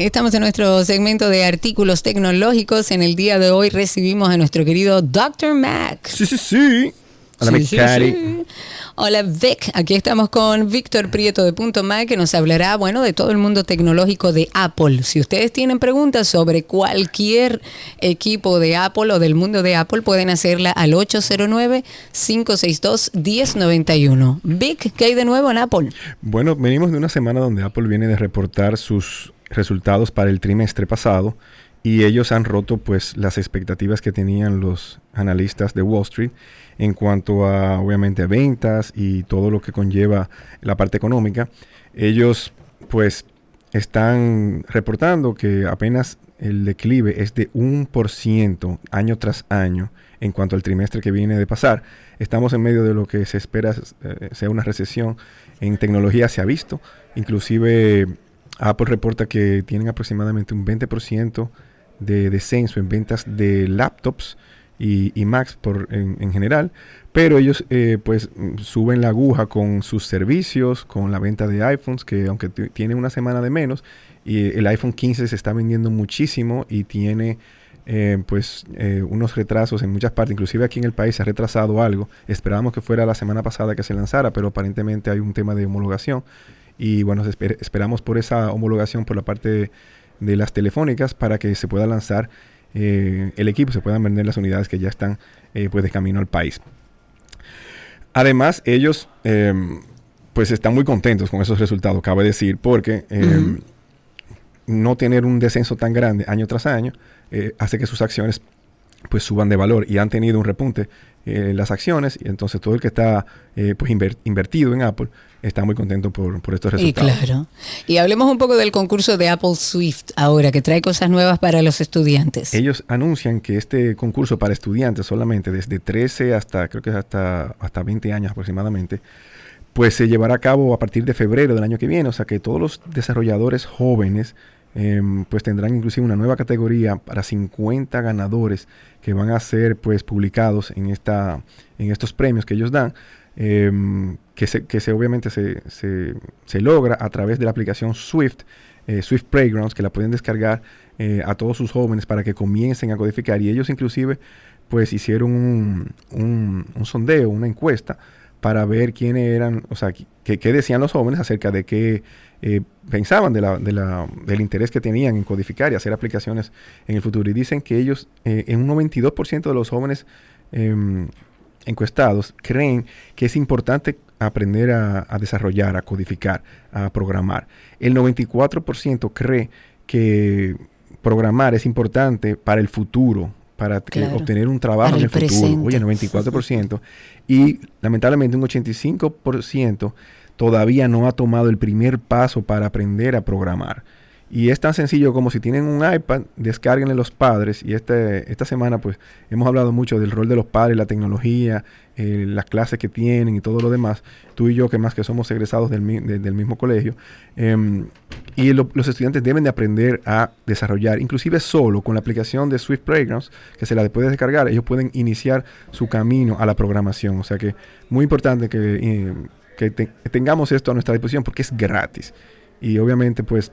Estamos en nuestro segmento de artículos tecnológicos. En el día de hoy recibimos a nuestro querido Dr. Mac. Sí, sí, sí. Hola, Sí, sí. Hola Vic, aquí estamos con Víctor Prieto de Punto Mac que nos hablará, bueno, de todo el mundo tecnológico de Apple. Si ustedes tienen preguntas sobre cualquier equipo de Apple o del mundo de Apple, pueden hacerla al 809-562-1091. Vic, ¿qué hay de nuevo en Apple? Bueno, venimos de una semana donde Apple viene de reportar sus resultados para el trimestre pasado y ellos han roto pues las expectativas que tenían los analistas de Wall Street en cuanto a obviamente ventas y todo lo que conlleva la parte económica. Ellos pues están reportando que apenas el declive es de un por ciento año tras año en cuanto al trimestre que viene de pasar. Estamos en medio de lo que se espera eh, sea una recesión en tecnología, se ha visto. Inclusive Apple reporta que tienen aproximadamente un 20% de descenso en ventas de laptops y, Max por, en, general, pero ellos eh, pues suben la aguja con sus servicios, con la venta de iPhones, que aunque tiene una semana de menos, y el iPhone 15 se está vendiendo muchísimo y tiene eh, pues eh, unos retrasos en muchas partes, inclusive aquí en el país se ha retrasado algo, esperábamos que fuera la semana pasada que se lanzara, pero aparentemente hay un tema de homologación y bueno, esperamos por esa homologación por la parte de las telefónicas para que se pueda lanzar eh, el equipo, se puedan vender las unidades que ya están eh, pues de camino al país. Además, ellos em, pues están muy contentos con esos resultados, cabe decir, porque no tener un descenso tan grande año tras año eh, hace que sus acciones pues suban de valor y han tenido un repunte en las acciones y entonces todo el que está pues invertido en Apple está muy contento por, estos resultados. Y claro. Y hablemos un poco del concurso de Apple Swift ahora, que trae cosas nuevas para los estudiantes. Ellos anuncian que este concurso para estudiantes solamente desde 13 hasta, creo que hasta, hasta 20 años aproximadamente, pues se llevará a cabo a partir de febrero del año que viene. O sea que todos los desarrolladores jóvenes em, pues tendrán inclusive una nueva categoría para 50 ganadores que van a ser pues publicados en, esta, en estos premios que ellos dan. Em, que, se, que se, obviamente se, se, logra a través de la aplicación Swift, eh, Swift Playgrounds, que la pueden descargar eh, a todos sus jóvenes para que comiencen a codificar. Y ellos inclusive pues hicieron un, un, sondeo, una encuesta para ver quiénes eran, o sea, qué, decían los jóvenes acerca de qué eh, pensaban de la, de la, del interés que tenían en codificar y hacer aplicaciones en el futuro. Y dicen que ellos, en un 92% de los jóvenes em, encuestados creen que es importante aprender a, desarrollar, a codificar, a programar. El 94% cree que programar es importante para el futuro, para obtener un trabajo en el futuro. Oye, 94%. Y lamentablemente un 85% todavía no ha tomado el primer paso para aprender a programar. Y es tan sencillo como si tienen un iPad, descarguenle los padres. Y este, esta semana pues hemos hablado mucho del rol de los padres, la tecnología, eh, las clases que tienen y todo lo demás. Tú y yo, que más que somos egresados del, mismo colegio. Em, y los estudiantes deben de aprender a desarrollar, inclusive solo con la aplicación de Swift Playgrounds, que se la puede descargar, ellos pueden iniciar su camino a la programación. O sea que muy importante que, eh, que tengamos esto a nuestra disposición porque es gratis. Y obviamente pues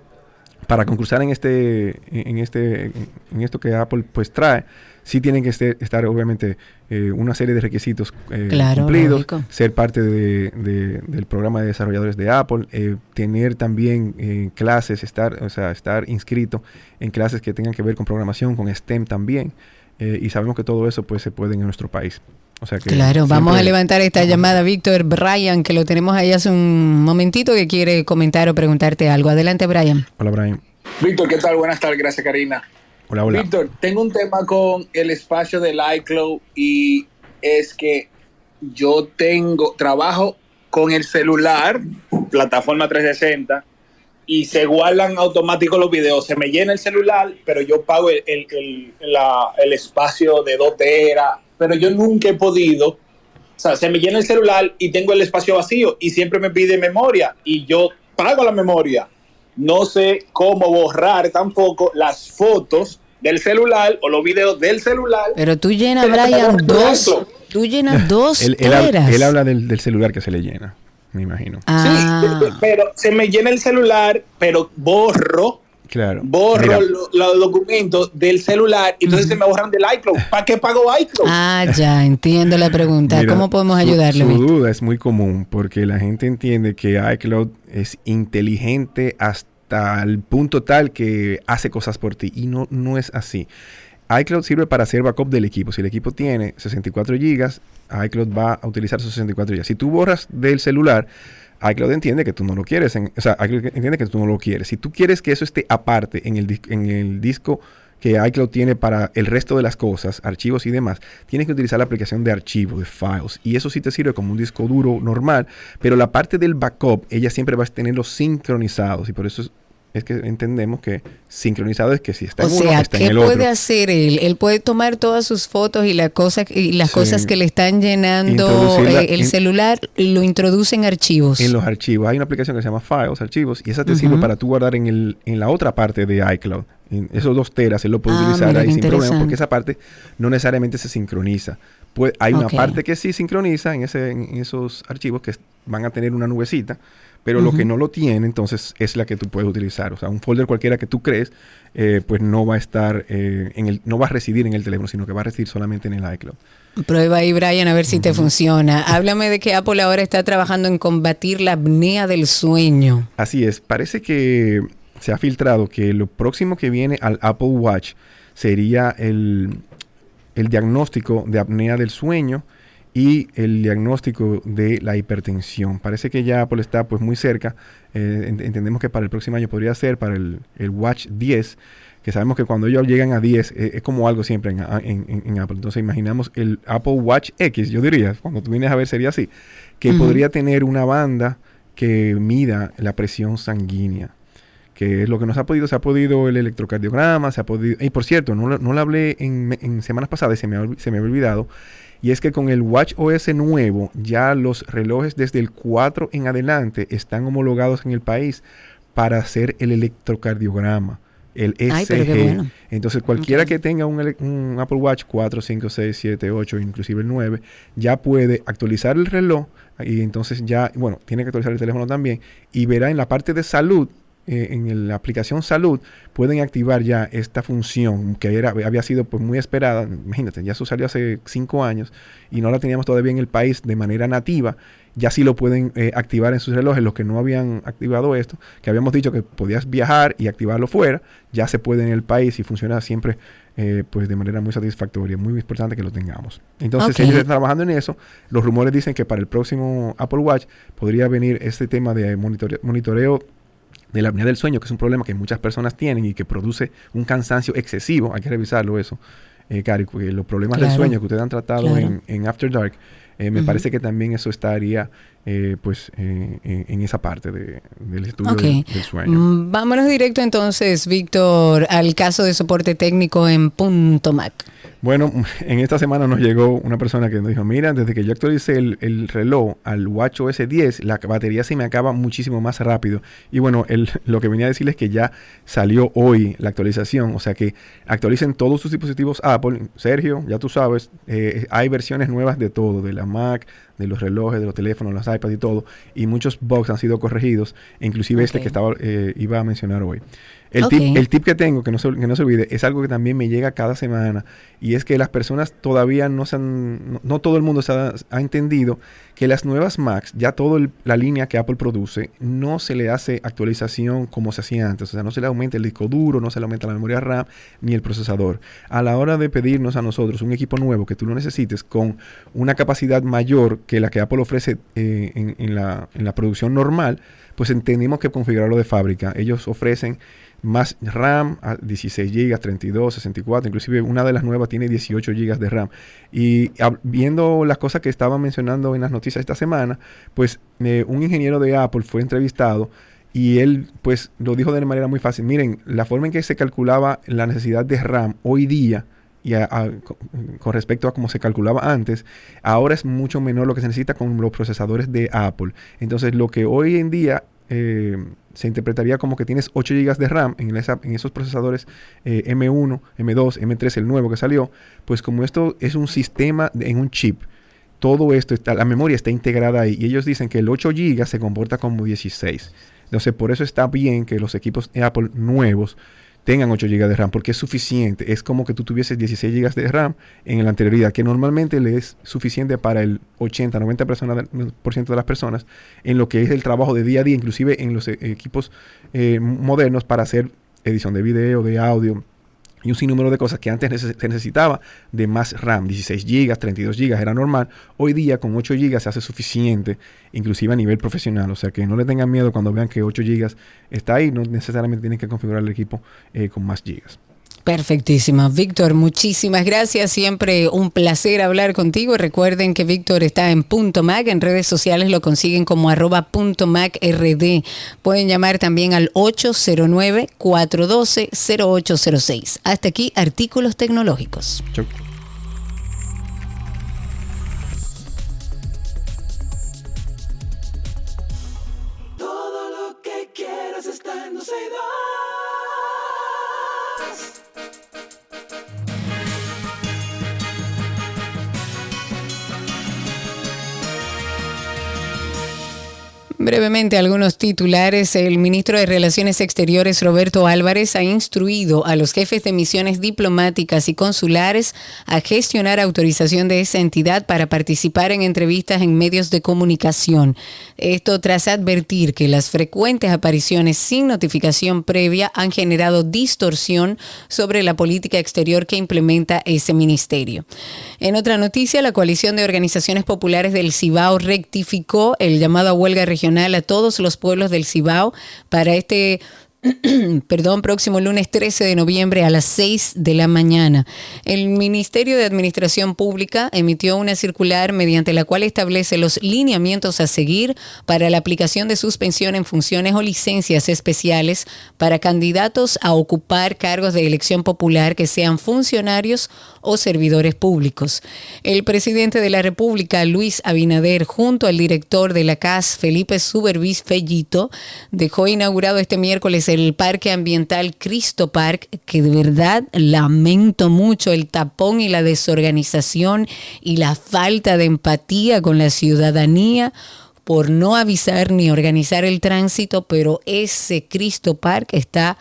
para concursar en este, en este, en esto que Apple pues trae, sí tienen que estar obviamente eh, una serie de requisitos eh, cumplidos, ser parte de, del programa de desarrolladores de Apple, eh, tener también clases, estar, o sea, estar inscrito en clases que tengan que ver con programación, con STEM también, y sabemos que todo eso pues se puede en nuestro país. Claro, vamos a levantar esta llamada, Víctor Brian, que lo tenemos ahí hace un momentito que quiere comentar o preguntarte algo. Adelante, Brian. Hola, Brian. Víctor, ¿qué tal? Buenas tardes, gracias, Karina. Hola, hola. Víctor, tengo un tema con el espacio del iCloud y es que yo tengo trabajo con el celular, plataforma 360, y se guardan automáticos los videos. Se me llena el celular, pero yo pago el, el, espacio de 2 teras, pero yo nunca he podido. O sea, se me llena el celular y tengo el espacio vacío y siempre me pide memoria y yo pago la memoria no sé cómo borrar tampoco las fotos del celular o los videos del celular. Pero tú llenas, Brian, dos. Tú llenas dos él, él, habla, del, celular que se le llena, me imagino. Ah. Sí, <laughs> pero se me llena el celular, pero borro Claro. borro lo- los documentos del celular y entonces se me borran del iCloud. ¿Para qué pago iCloud? Ah, ya, entiendo la pregunta. Mira, ¿Cómo podemos ayudarle? Su, duda es muy común porque la gente entiende que iCloud es inteligente hasta el punto tal que hace cosas por ti y no, no es así. iCloud sirve para hacer backup del equipo. Si el equipo tiene 64 gigas, iCloud va a utilizar sus 64 gigas. Si tú borras del celular, iCloud entiende que tú no lo quieres. o sea, iCloud entiende que tú no lo quieres. Si tú quieres que eso esté aparte en el, en el disco que iCloud tiene para el resto de las cosas, archivos y demás, tienes que utilizar la aplicación de archivos, de files. Y eso sí te sirve como un disco duro normal, pero la parte del backup, ella siempre va a tenerlos sincronizados. Y por eso es, es que entendemos que sincronizado es que si está O en uno, sea, está ¿qué en el puede hacer él? Él puede tomar todas sus fotos y, la cosa, y las Sí. cosas que le están llenando eh, el in- celular y lo introduce en archivos. En los archivos. Hay una aplicación que se llama Files, archivos, y esa te sirve para tú guardar en, el, en la otra parte de iCloud. En esos dos teras, él lo puede Ah, utilizar mira, ahí sin problema, porque esa parte no necesariamente se sincroniza. Pues hay una parte que sí sincroniza en, ese, en esos archivos que van a tener una nubecita, pero lo que no lo tiene, entonces es la que tú puedes utilizar. O sea, un folder cualquiera que tú crees, eh, pues no va a estar eh, en el, no va a residir en el teléfono, sino que va a residir solamente en el iCloud. Prueba ahí, Brian, a ver si te funciona. Háblame de que Apple ahora está trabajando en combatir la apnea del sueño. Así es, parece que se ha filtrado que lo próximo que viene al Apple Watch sería el, el diagnóstico de apnea del sueño y el diagnóstico de la hipertensión. Parece que ya Apple está pues muy cerca. Eh, ent- entendemos que para el próximo año podría ser para el, el Watch 10, que sabemos que cuando ellos llegan a 10 eh, es como algo siempre en, en- Apple. Entonces imaginamos el Apple Watch X, yo diría, cuando tú vienes a ver sería así, que podría tener una banda que mida la presión sanguínea que es lo que nos ha podido, se ha podido el electrocardiograma, se ha podido, y por cierto, no, no lo hablé en, semanas pasadas y se me, se me había olvidado, y es que con el Watch OS nuevo, ya los relojes desde el 4 en adelante están homologados en el país para hacer el electrocardiograma, el ECG. Ay, bueno. Entonces, cualquiera que tenga un, un Apple Watch 4, 5, 6, 7, 8, inclusive el 9, ya puede actualizar el reloj y entonces ya, bueno, tiene que actualizar el teléfono también y verá en la parte de salud, eh, en el- la aplicación salud, pueden activar ya esta función que era, había sido pues muy esperada. Imagínate, ya eso salió hace 5 años y no la teníamos todavía en el país de manera nativa. Ya sí lo pueden eh, activar en sus relojes, los que no habían activado esto, que habíamos dicho que podías viajar y activarlo fuera, ya se puede en el país y funciona siempre eh, pues de manera muy satisfactoria, muy importante que lo tengamos. Entonces Ok. ellos están trabajando en eso. Los rumores dicen que para el próximo Apple Watch podría venir este tema de monitore- monitoreo de la apnea del sueño, que es un problema que muchas personas tienen y que produce un cansancio excesivo. Hay que revisarlo eso, eh, Cari, porque los problemas del sueño que ustedes han tratado claro. en, en After Dark, eh, me parece que también eso estaría eh, pues eh, en, en esa parte de- del estudio Ok. del, del sueño. Mm, Vámonos directo entonces, Víctor, al caso de soporte técnico en Punto Mac. Bueno, <laughs> en esta semana nos llegó una persona que nos dijo, mira, desde que yo actualicé el, el reloj al WatchOS 10, la batería se me acaba muchísimo más rápido. Y bueno, el- <laughs> lo que venía a decirles es que ya salió hoy la actualización, o sea que actualicen todos sus dispositivos Apple. Sergio, ya tú sabes, eh, hay versiones nuevas de todo, de la Mac, de los relojes, de los teléfonos, los iPads y todo, y muchos bugs han sido corregidos, inclusive este que estaba, eh, iba a mencionar hoy. El, tip, el tip que tengo, que no, se, que no se olvide, es algo que también me llega cada semana y es que las personas todavía no se han, no, no todo el mundo se ha, ha entendido que las nuevas Macs, ya toda la línea que Apple produce, no se le hace actualización como se hacía antes. O sea, no se le aumenta el disco duro, no se le aumenta la memoria RAM ni el procesador. A la hora de pedirnos a nosotros un equipo nuevo que tú lo necesites con una capacidad mayor que la que Apple ofrece eh, en, en la, en la producción normal, pues tenemos que configurarlo de fábrica. Ellos ofrecen más RAM, a 16 GB, 32, 64, inclusive una de las nuevas tiene 18 GB de RAM. Y viendo las cosas que estaban mencionando en las noticias esta semana, pues eh, un ingeniero de Apple fue entrevistado y él pues lo dijo de manera muy fácil. Miren, la forma en que se calculaba la necesidad de RAM hoy día y con respecto a cómo se calculaba antes, ahora es mucho menor lo que se necesita con los procesadores de Apple. Entonces, lo que hoy en día eh, se interpretaría como que tienes 8 GB de RAM en, esos procesadores eh, M1, M2, M3, el nuevo que salió, pues como esto es un sistema en un chip, todo esto está, la memoria está integrada ahí y ellos dicen que el 8 GB se comporta como 16. Entonces, por eso está bien que los equipos Apple nuevos tengan 8 GB de RAM, porque es suficiente. Es como que tú tuvieses 16 GB de RAM en la anterioridad, que normalmente le es suficiente para el 80-90% de las personas en lo que es el trabajo de día a día, inclusive en los e- equipos eh, modernos para hacer edición de video, de audio, y un sinnúmero de cosas que antes se necesitaba de más RAM, 16 GB, 32 GB era normal. Hoy día con 8 GB se hace suficiente, inclusive a nivel profesional. O sea que no le tengan miedo cuando vean que 8 GB está ahí, no necesariamente tienen que configurar el equipo eh, con más gigas. Perfectísima. Víctor, muchísimas gracias. Siempre un placer hablar contigo. Recuerden que Víctor está en Punto Mac. En redes sociales lo consiguen como arroba punto Mac RD. Pueden llamar también al 809-412-0806. Hasta aquí, artículos tecnológicos. Brevemente, algunos titulares. El ministro de Relaciones Exteriores, Roberto Álvarez, ha instruido a los jefes de misiones diplomáticas y consulares a gestionar autorización de esa entidad para participar en entrevistas en medios de comunicación. Esto tras advertir que las frecuentes apariciones sin notificación previa han generado distorsión sobre la política exterior que implementa ese ministerio. En otra noticia, la coalición de organizaciones populares del Cibao rectificó el llamado a huelga regional a todos los pueblos del Cibao para este <clears throat> perdón, próximo lunes 13 de noviembre a las 6 de la mañana. El Ministerio de Administración Pública emitió una circular mediante la cual establece los lineamientos a seguir para la aplicación de suspensión en funciones o licencias especiales para candidatos a ocupar cargos de elección popular que sean funcionarios o servidores públicos. El presidente de la República, Luis Abinader, junto al director de la CAS, Felipe Subervis Fellito, dejó inaugurado este miércoles el Parque Ambiental Cristo Park, que de verdad lamento mucho el tapón y la desorganización y la falta de empatía con la ciudadanía por no avisar ni organizar el tránsito, pero ese Cristo Park está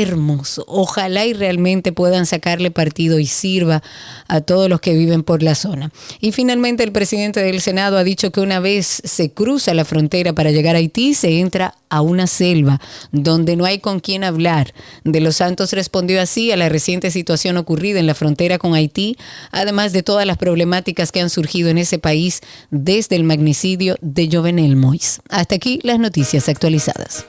hermoso. Ojalá y realmente puedan sacarle partido y sirva a todos los que viven por la zona. Y finalmente el presidente del Senado ha dicho que una vez se cruza la frontera para llegar a Haití, se entra a una selva donde no hay con quién hablar. De los Santos respondió así a la reciente situación ocurrida en la frontera con Haití, además de todas las problemáticas que han surgido en ese país desde el magnicidio de Jovenel Mois. Hasta aquí las noticias actualizadas.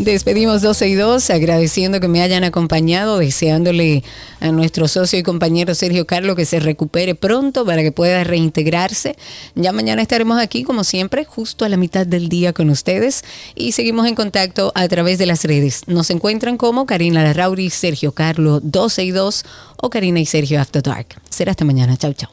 Despedimos 12 y 2, agradeciendo que me hayan acompañado, deseándole a nuestro socio y compañero Sergio Carlos que se recupere pronto para que pueda reintegrarse. Ya mañana estaremos aquí, como siempre, justo a la mitad del día con ustedes y seguimos en contacto a través de las redes. Nos encuentran como Karina Larrauri, Sergio Carlos 12 y 2 o Karina y Sergio After Dark. Será hasta mañana. Chau, chau.